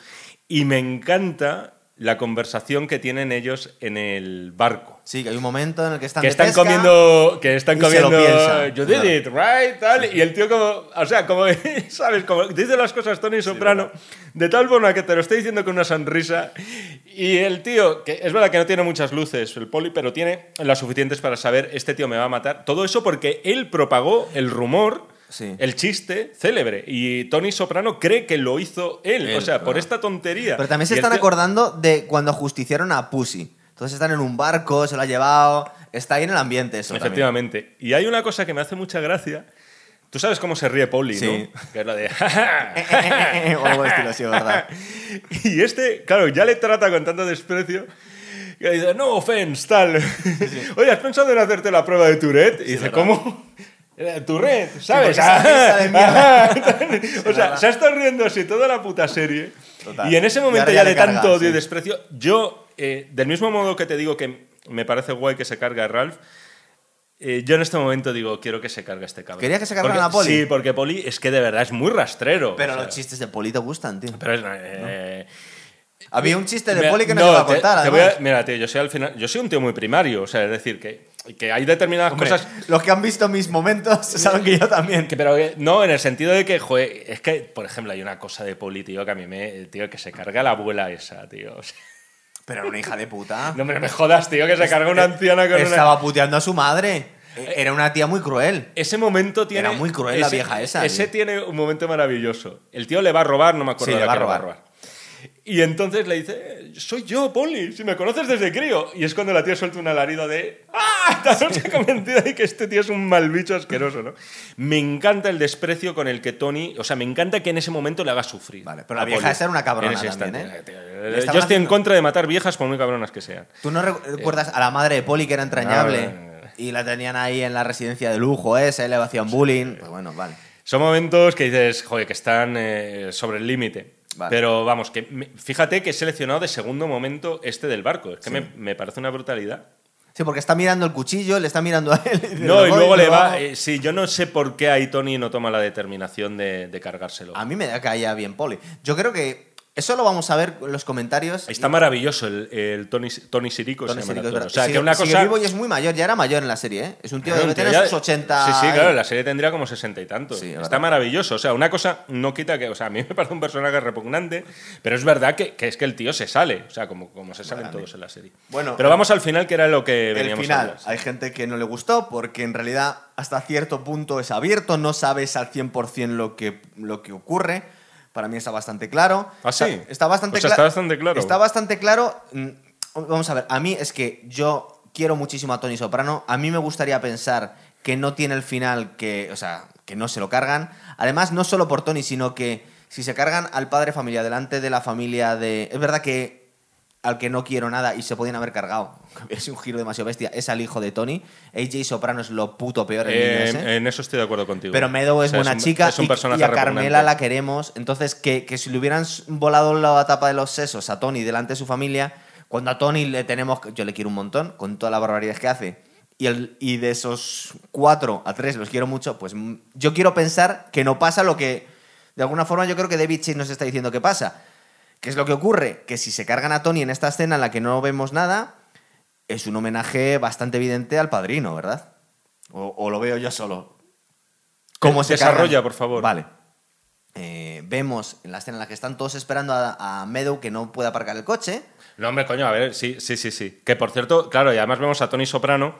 Y me encanta la conversación que tienen ellos en el barco. Sí, que hay un momento en el que están Que de están pesca comiendo, que están y se lo comiendo, piensa. you did it, right, tal, y el tío como, o sea, como, ¿sabes? Como dice las cosas Tony Soprano, de tal forma que te lo está diciendo con una sonrisa, y el tío, que es verdad que no tiene muchas luces, el poli, pero tiene las suficientes para saber, este tío me va a matar, todo eso porque él propagó el rumor, Sí. el chiste célebre, y Tony Soprano cree que lo hizo él, Él, o sea, por claro. esta tontería. Pero también se Y están tío- acordando de cuando justiciaron a Pussy. Entonces están en un barco, se lo ha llevado. Está ahí en el ambiente eso. también. Efectivamente. Y hay una cosa que me hace mucha gracia. Tú sabes cómo se ríe Poli, Sí. ¿no? Que es lo de... o algo de estilo así, ¿verdad? y este, claro, ya le trata con tanto desprecio que le dice, no offense, tal. Oye, ¿has pensado en hacerte la prueba de Tourette? Y dice, ¿verdad? ¿cómo? Eh, Tourette, ¿sabes? o sea, se ha estado riendo así toda la puta serie. Total. Y en ese momento ya, ya de tanto odio y sí. desprecio, yo, eh, del mismo modo que te digo que me parece guay que se carga a Ralph, eh, yo en este momento digo, quiero que se cargue este cabrón. ¿Querías que se cargara Porque- a Poli? Sí, porque Poli es que de verdad es muy rastrero. Pero o sea, los chistes de Poli te gustan, tío. Pero es... eh, Había un chiste de Mira, Poli que no, se va a te- contar, te voy a- además. mira, tío, yo soy al final, yo soy un tío muy primario, o sea, es decir, que, que hay determinadas Hombre, cosas los que han visto mis momentos saben que yo también. que, pero no, en el sentido de que, joder, es que, por ejemplo, hay una cosa de Poli, tío, que a mí me, tío, que se carga la abuela esa, tío. O sea, Pero era una hija de puta. no me, me jodas, tío, que se carga una anciana con una... Estaba puteando a su madre. Era una tía muy cruel. Ese momento tiene. Era muy cruel la vieja esa, Ese tío. tiene un momento maravilloso. El tío le va a robar, no me acuerdo Sí, de le va a robar. Y entonces le dice, "Eh, soy yo, Poli, si me conoces desde crío. Y es cuando la tía suelta un alarido de, ¡ah! Está noche convencida de que este tío es un mal bicho asqueroso, ¿no? Me encanta el desprecio con el que Tony, o sea, me encanta que en ese momento le haga sufrir. Vale, pero la vieja era una cabrona En también. ¿eh? Le Yo estoy en contra de matar viejas por muy cabronas que sean. ¿Tú no recuerdas a la madre de Poli que era entrañable? Ah, Y la tenían ahí en la residencia de lujo esa, y le hacían bullying. Pues bueno, vale. Son momentos que dices, joder, que están eh, sobre el límite. Vale. Pero vamos, que me- fíjate que he seleccionado de segundo momento este del barco. Es que Sí. me, me parece una brutalidad. Sí, porque está mirando el cuchillo, le está mirando a él. No, "Lo y luego le va. hago". eh, sí, yo no sé por qué ahí Tony no toma la determinación de, de cargárselo. A mí me da que haya bien Poli. Yo creo que eso lo vamos a ver en los comentarios. Está maravilloso el, el Tony, Tony Sirico. Tony se llama Sirico. O sea, que una cosa. vivo y es muy mayor, ya era mayor en la serie, ¿eh? Es un tío que debe tío tener ya- sus 80. Sí, sí, claro, la serie tendría como sesenta y tantos. Sí, Está maravilloso. O sea, una cosa no quita que. O sea, a mí me parece un personaje repugnante, pero es verdad que, que es que el tío se sale. O sea, como, como se salen todos en la serie. Bueno, pero vamos al final, que era lo que El veníamos a final, hablar. hay gente que no le gustó porque en realidad hasta cierto punto es abierto, no sabes al 100% lo que, lo que ocurre. Para mí está bastante claro. ¿Ah, sí? Está, está bastante O sea, está bastante claro. Está bastante claro. Mm, Vamos a ver, a mí es que yo quiero muchísimo a Tony Soprano. A mí me gustaría pensar que no tiene el final que, o sea, que no se lo cargan. Además, no solo por Tony, sino que si se cargan al padre familia delante de la familia de... Es verdad que al que no quiero nada y se podían haber cargado, es un giro demasiado bestia, es al hijo de Tony. AJ Soprano es lo puto peor el Eh, ese. en eso estoy de acuerdo contigo. Pero Meadow es O sea, buena un- chica es un y- a Carmela la queremos. Entonces, que, que si le hubieran volado la tapa de los sesos a Tony delante de su familia, cuando a Tony le tenemos... Yo le quiero un montón, con todas las barbaridades que hace. Y, el, y de esos cuatro a tres los quiero mucho, pues mm, yo quiero pensar que no pasa lo que... De alguna forma yo creo que David Chase nos está diciendo que pasa. ¿Qué es lo que ocurre? Que si se cargan a Tony en esta escena en la que no vemos nada, es un homenaje bastante evidente al padrino, ¿verdad? O, o lo veo yo solo. ¿Cómo se Desarrolla, cargan? por favor. Vale. Eh, vemos en la escena en la que están todos esperando a, a Meadow que no puede aparcar el coche. No, hombre, coño, a ver, sí, sí, sí, sí. Que por cierto, claro, y además vemos a Tony Soprano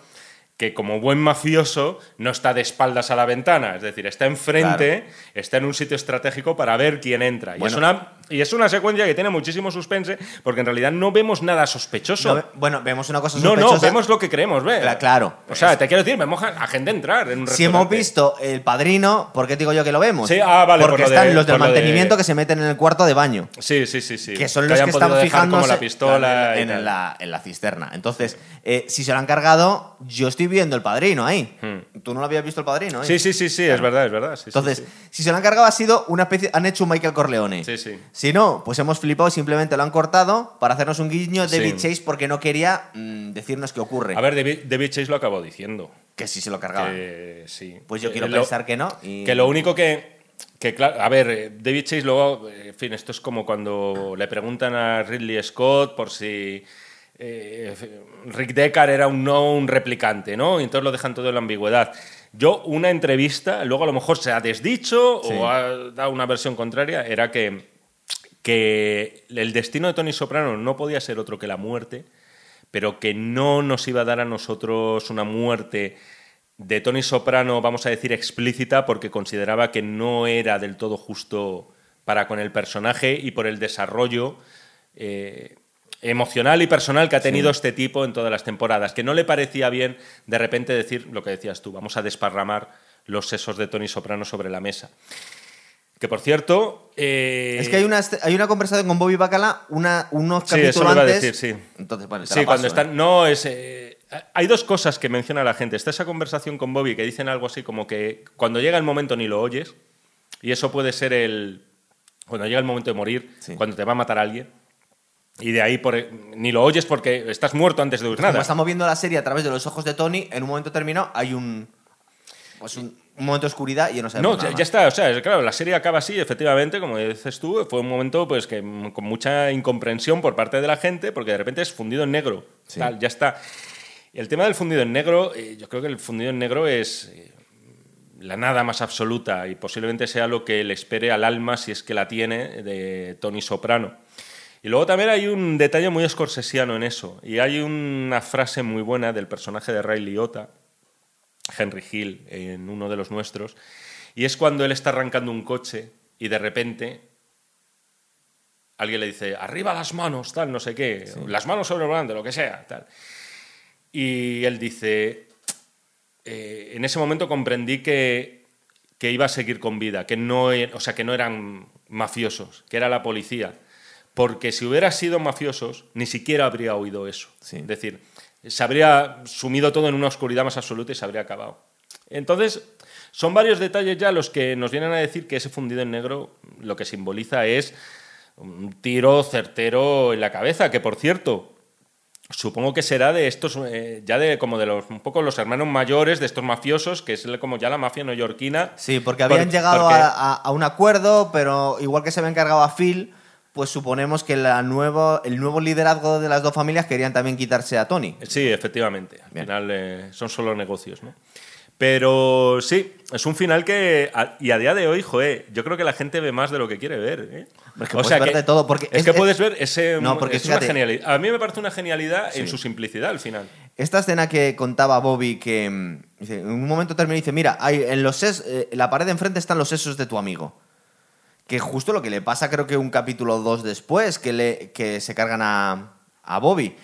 que como buen mafioso no está de espaldas a la ventana, es decir, está enfrente, está en un sitio estratégico para ver quién entra. Y, Bueno. es una, y es una secuencia que tiene muchísimo suspense porque en realidad no vemos nada sospechoso. No bueno, vemos una cosa No, no, sospechosa. vemos lo que creemos ver. Cla- claro. O sea, te quiero decir, vemos a a gente entrar en un Si hemos visto el padrino, ¿por qué digo yo que lo vemos? Sí, ah, vale, Porque por lo están de- los del por lo de- mantenimiento que se meten en el cuarto de baño. Sí, sí, sí, sí. que son los que están fijándose como la pistola en, la, en la cisterna. Entonces, eh, si se lo han cargado, yo estoy viendo el padrino ahí. Tú no lo habías visto el padrino ahí. Hmm. Sí, sí, sí, sí, es verdad, es verdad. sí, sí, Entonces, sí. si se lo han cargado ha sido una especie... Han hecho un Michael Corleone. Sí, sí. Si no, pues hemos flipado y simplemente lo han cortado para hacernos un guiño de David Sí. Chase porque no quería mm, decirnos qué ocurre. A ver, David, David Chase lo acabó diciendo. que si se lo cargaban. Que sí. Pues yo Eh, quiero lo- pensar que no. y- Que lo único que. Que claro, a ver, eh, David Chase luego, eh, en fin, esto es como cuando le preguntan a Ridley Scott por si eh, Rick Deckard era un no un replicante, ¿no? Y entonces lo dejan todo en la ambigüedad. Yo, una entrevista, luego a lo mejor se ha desdicho Sí. o ha dado una versión contraria, era que, que el destino de Tony Soprano no podía ser otro que la muerte, pero que no nos iba a dar a nosotros una muerte de Tony Soprano, vamos a decir, explícita, porque consideraba que no era del todo justo para con el personaje y por el desarrollo eh, emocional y personal que ha tenido este tipo en todas las temporadas, que no le parecía bien de repente decir lo que decías tú, vamos a desparramar los sesos de Tony Soprano sobre la mesa. Que por cierto. eh, Es que hay una, hay una conversación con Bobby Bacala una, unos Sí, capítulos eso lo iba a antes. decir, sí. Entonces, bueno, Sí, la cuando paso, ¿eh? están. No, es. eh, hay dos cosas que menciona la gente. Está esa conversación con Bobby que dicen algo así como que cuando llega el momento ni lo oyes. Y eso puede ser el. Cuando llega el momento de morir, Sí. cuando te va a matar alguien. Y de ahí por, ni lo oyes porque estás muerto antes de oír Como nada. estamos viendo la serie a través de los ojos de Tony, en un momento terminado hay un. Pues un, un momento de oscuridad y ya no sabemos No, nada ya, ya está, o sea, claro, la serie acaba así, efectivamente, como dices tú, fue un momento pues que con mucha incomprensión por parte de la gente, porque de repente es fundido en negro, Sí. tal, ya está. El tema del fundido en negro, eh, yo creo que el fundido en negro es eh, la nada más absoluta y posiblemente sea lo que le espere al alma, si es que la tiene, de Tony Soprano. Y luego también hay un detalle muy escorsesiano en eso, y hay una frase muy buena del personaje de Ray Liotta, Henry Hill en uno de los nuestros, y es cuando él está arrancando un coche y de repente alguien le dice, arriba las manos, tal, no sé qué, las manos sobre el volante, lo que sea, tal. Y él dice, eh, en ese momento comprendí que, que iba a seguir con vida, que no, e- o sea, que no eran mafiosos, que era la policía. Porque si hubiera sido mafiosos, ni siquiera habría oído eso. Sí. Es decir, se habría sumido todo en una oscuridad más absoluta y se habría acabado. Entonces, son varios detalles ya los que nos vienen a decir que ese fundido en negro lo que simboliza es un tiro certero en la cabeza, que por cierto, supongo que será de estos, eh, ya de como de los, un poco los hermanos mayores de estos mafiosos, que es como ya la mafia neoyorquina. Sí, porque habían Por- llegado porque- a, a- a un acuerdo, pero igual que se había encargado a Phil, pues suponemos que la nuevo, el nuevo liderazgo de las dos familias querían también quitarse a Tony. Sí, efectivamente. Al Bien. final eh, son solo negocios, ¿no? Pero sí, es un final que. a- y a día de hoy, joder, yo creo que la gente ve más de lo que quiere ver. ¿eh? Es que puedes ver de todo, porque es, es- que es- puedes ver ese. No, porque es una genialidad. A mí me parece una genialidad en su simplicidad al final. Esta escena que contaba Bobby, que mm, en un momento termina y dice, mira, hay, en, los ses- eh, en la pared de enfrente están los sesos de tu amigo. Que justo lo que le pasa creo que un capítulo dos después, que, le, que se cargan a, a Bobby.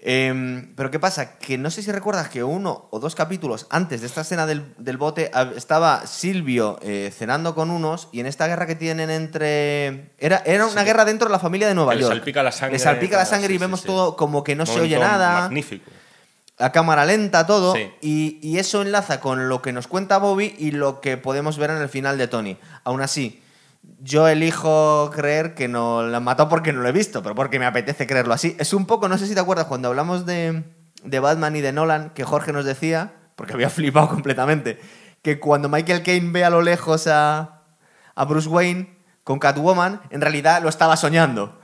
Em, pero ¿qué pasa? Que no sé si recuerdas que uno o dos capítulos antes de esta escena del, del bote estaba Silvio eh, cenando con unos y en esta guerra que tienen entre... Era, era una Sí. guerra dentro de la familia de Nueva Que le York. salpica la sangre, Le salpica la sangre sí, y vemos sí. todo como que no se oye nada Magnífico. a cámara lenta todo y, y eso enlaza con lo que nos cuenta Bobby y lo que podemos ver en el final de Tony. Aún así, yo elijo creer que no la han matado porque no lo he visto, pero porque me apetece creerlo así. Es un poco, no sé si te acuerdas, cuando hablamos de, de Batman y de Nolan, que Jorge nos decía, porque había flipado completamente, que cuando Michael Caine ve a lo lejos a, a Bruce Wayne con Catwoman, en realidad lo estaba soñando.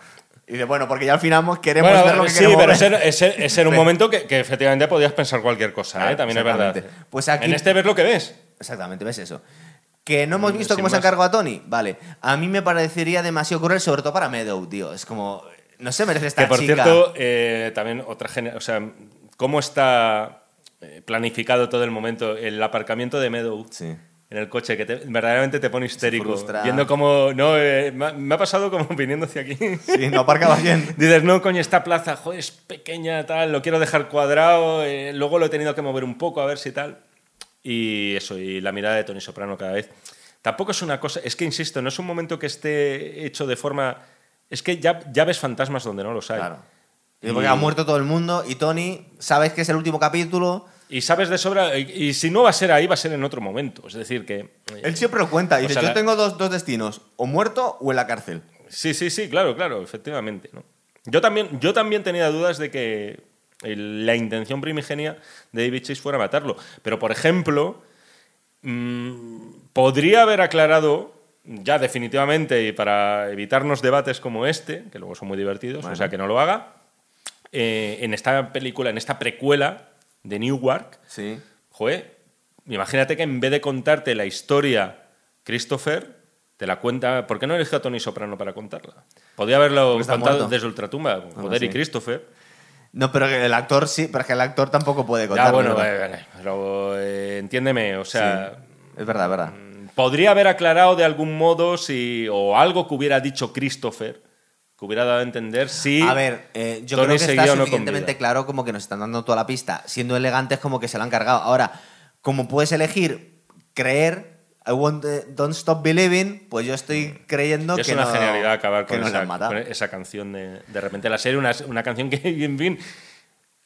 Y dice, bueno, porque ya al final queremos Bueno, ver lo que sí, queremos pero ver. ese, era- ese- ese era un Sí. momento que, que efectivamente podías pensar cualquier cosa, ¿eh? también es verdad. Pues aquí- En este ves lo que ves. Exactamente, ¿ves eso? Que no hemos Mm, visto cómo se cargado a Tony. Vale. A mí me parecería demasiado cruel, sobre todo para Meadow, tío. Es como. No se merece esta Que por chica. cierto, eh, también otra generación. O sea, cómo está eh, planificado todo el momento, el aparcamiento de Meadow Sí. en el coche, que te- verdaderamente te pone histérico. Viendo cómo. No, eh, me, ha, me ha pasado como viniendo hacia aquí. Sí, no aparcaba bien. Dices, no, coño, esta plaza, joder, es pequeña, tal, lo quiero dejar cuadrado, eh, luego lo he tenido que mover un poco a ver si tal. Y eso, y la mirada de Tony Soprano cada vez. Tampoco es una cosa, es que insisto, no es un momento que esté hecho de forma. Es que ya, ya ves fantasmas donde no los hay. Claro. Y Y- porque ha muerto todo el mundo y Tony, sabes que es el último capítulo. Y sabes de sobra, y, y si no va a ser ahí, va a ser en otro momento. Es decir, que. Él siempre lo cuenta. Y dice: sea, Yo la- tengo dos, dos destinos, o muerto o en la cárcel. Sí, sí, sí, claro, claro, efectivamente. ¿no? Yo, también, yo también tenía dudas de que el- la intención primigenia de David Chase fuera matarlo. Pero, por ejemplo, mm, podría haber aclarado ya definitivamente y para evitarnos debates como este, que luego son muy divertidos, Bueno. o sea, que no lo haga, eh, en esta película, en esta precuela de Newark, Sí. Joder, imagínate que en vez de contarte la historia Christopher, te la cuenta. ¿Por qué no eligió a Tony Soprano para contarla? Podría haberlo contado muerto. desde Ultratumba, joder, sí. y Christopher. No, pero que el actor sí, pero es que el actor tampoco puede Ya, contarlo. bueno, vale, vale, pero eh, entiéndeme, o sea. Es verdad, verdad. Podría haber aclarado de algún modo si. o algo que hubiera dicho Christopher, que hubiera dado a entender si. A ver, eh, yo Tony creo que está no suficientemente claro como que nos están dando toda la pista. Siendo elegantes como que se lo han cargado. Ahora, como puedes elegir creer. I want, eh, don't stop believing, pues yo estoy creyendo Y que es una no- genialidad acabar con esa, con esa canción de, de repente la serie, una, una canción que, en fin,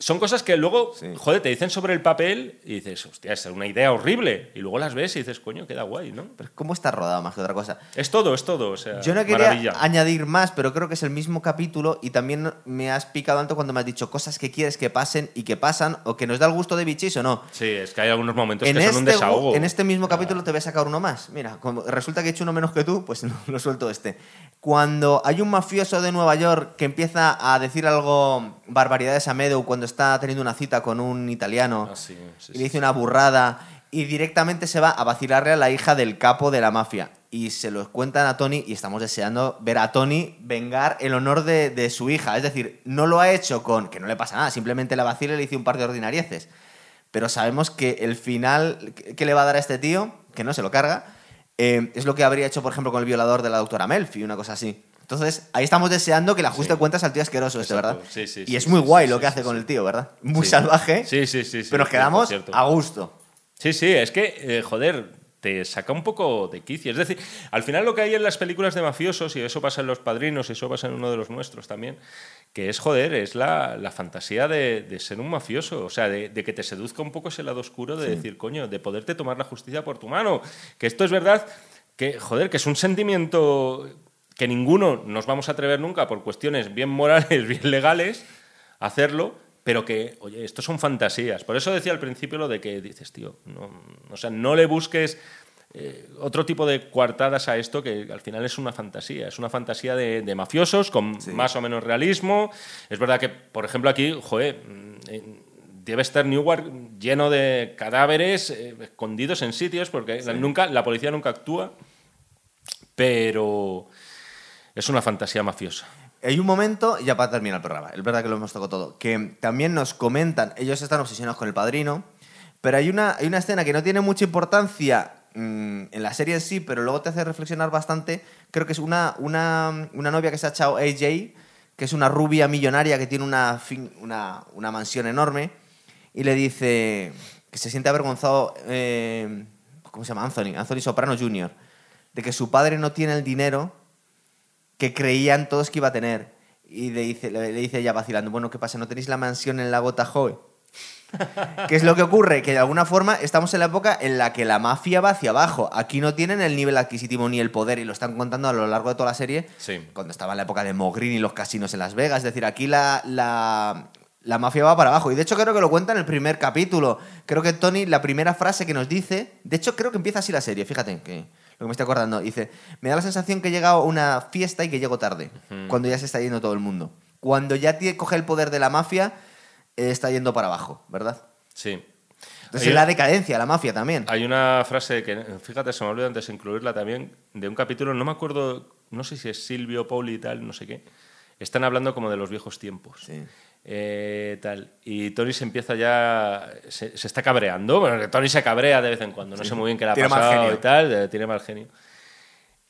son cosas que luego, Sí. joder, te dicen sobre el papel y dices, hostia, es una idea horrible. Y luego las ves y dices, coño, queda guay, ¿no? Pero ¿Cómo está rodado más que otra cosa? Es todo, es todo. O sea, Yo no quería maravilla. añadir más, pero creo que es el mismo capítulo y también me has picado tanto cuando me has dicho cosas que quieres que pasen y que pasan o que nos da el gusto de bichis o no. Sí, es que hay algunos momentos En que este, son un desahogo. en este mismo capítulo te voy a sacar uno más. Mira, como resulta que he hecho uno menos que tú, pues no, lo suelto este. Cuando hay un mafioso de Nueva York que empieza a decir algo, barbaridades a Meadow cuando está teniendo una cita con un italiano Ah, sí, sí, y le dice una burrada y directamente se va a vacilarle a la hija del capo de la mafia. Y se lo cuentan a Tony y estamos deseando ver a Tony vengar el honor de, de su hija. Es decir, no lo ha hecho con que no le pasa nada, simplemente la vacila y le dice un par de ordinarieces. Pero sabemos que el final que que le va a dar a este tío, que no se lo carga, eh, es lo que habría hecho, por ejemplo, con el violador de la doctora Melfi, una cosa así. Entonces, ahí estamos deseando que le ajuste Sí. cuentas al tío asqueroso este. ¿verdad? Sí, sí, y es muy guay lo que hace con el tío, ¿verdad? Muy salvaje, Sí, sí, sí. pero nos quedamos a gusto. Sí, sí, es que, eh, joder, te saca un poco de quicio. Es decir, al final lo que hay en las películas de mafiosos, y eso pasa en Los Padrinos, y eso pasa en uno de los nuestros también, que es, joder, es la, la fantasía de, de ser un mafioso. O sea, de, de que te seduzca un poco ese lado oscuro de decir, coño, de poderte tomar la justicia por tu mano. Que esto es verdad, que, joder, que es un sentimiento que ninguno nos vamos a atrever nunca por cuestiones bien morales, bien legales, a hacerlo, pero que, oye, esto son fantasías. Por eso decía al principio lo de que dices, tío, no, o sea, no le busques eh, otro tipo de coartadas a esto que al final es una fantasía. Es una fantasía de, de mafiosos con más o menos realismo. Es verdad que, por ejemplo, aquí, joder, mm, debe estar Newark lleno de cadáveres eh, escondidos en sitios porque la- nunca, la policía nunca actúa, pero es una fantasía mafiosa. Hay un momento, ya para terminar el programa, es verdad que lo hemos tocado todo, que también nos comentan, ellos están obsesionados con el padrino, pero hay una, hay una escena que no tiene mucha importancia mm, en la serie en sí, pero luego te hace reflexionar bastante. Creo que es una, una, una novia que se ha echado AJ, que es una rubia millonaria que tiene una, fin- una, una mansión enorme, y le dice que se siente avergonzado, eh, ¿cómo se llama? Anthony, Anthony Soprano Jr., de que su padre no tiene el dinero que creían todos que iba a tener. Y le dice, le, le dice ella vacilando, bueno, ¿qué pasa? ¿No tenéis la mansión en Lago Tahoe? ¿Qué es lo que ocurre? Que de alguna forma estamos en la época en la que la mafia va hacia abajo. Aquí no tienen el nivel adquisitivo ni el poder y lo están contando a lo largo de toda la serie. Sí. Cuando estaba en la época de Mogrin y los casinos en Las Vegas. Es decir, aquí la, la, la mafia va para abajo. Y de hecho creo que lo cuenta en el primer capítulo. Creo que Tony, la primera frase que nos dice... De hecho creo que empieza así la serie, fíjate, que lo que me estoy acordando. Dice, me da la sensación que he llegado a una fiesta y que llego tarde. Cuando ya se está yendo todo el mundo. Cuando ya coge el poder de la mafia, eh, está yendo para abajo, ¿verdad? Sí. Entonces Hay- la decadencia, la mafia también. Hay una frase que, fíjate, se me olvidó antes incluirla también, de un capítulo, no me acuerdo, no sé si es Silvio, Pauli y tal, no sé qué. Están hablando como de los viejos tiempos. Sí. Eh, tal. Y Tony se empieza ya. Se, se está cabreando. Bueno, Tony se cabrea de vez en cuando. No sé muy bien qué le ha Tiene pasado y tal. Tiene mal genio.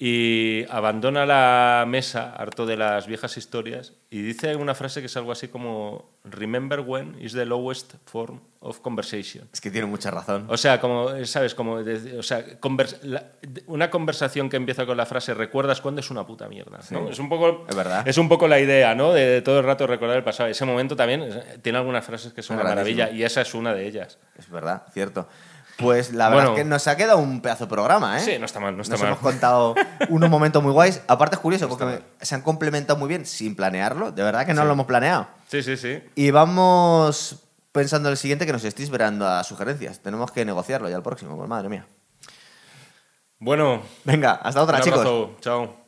Y abandona la mesa, harto de las viejas historias, y dice una frase que es algo así como: Remember when is the lowest form of conversation. Es que tiene mucha razón. O sea, como, ¿sabes? Como, de- o sea, convers- la- de- una conversación que empieza con la frase ¿recuerdas cuándo es una puta mierda? ¿no? Es, un poco, Es verdad. es un poco la idea, ¿no? De, de todo el rato recordar el pasado. Ese momento también eh, tiene algunas frases que son una maravilla y esa es una de ellas. Es verdad, cierto. Pues la verdad Bueno. es que nos ha quedado un pedazo de programa, ¿eh? Sí, no está mal, no está Nos mal. hemos contado unos momentos muy guays. Aparte es curioso porque se han complementado muy bien sin planearlo. De verdad que no Sí. lo hemos planeado. Sí, sí, sí. Y vamos pensando en el siguiente que nos estéis esperando a sugerencias. Tenemos que negociarlo ya el próximo, pues madre mía. Bueno, Venga, hasta otra, un chicos. Chao.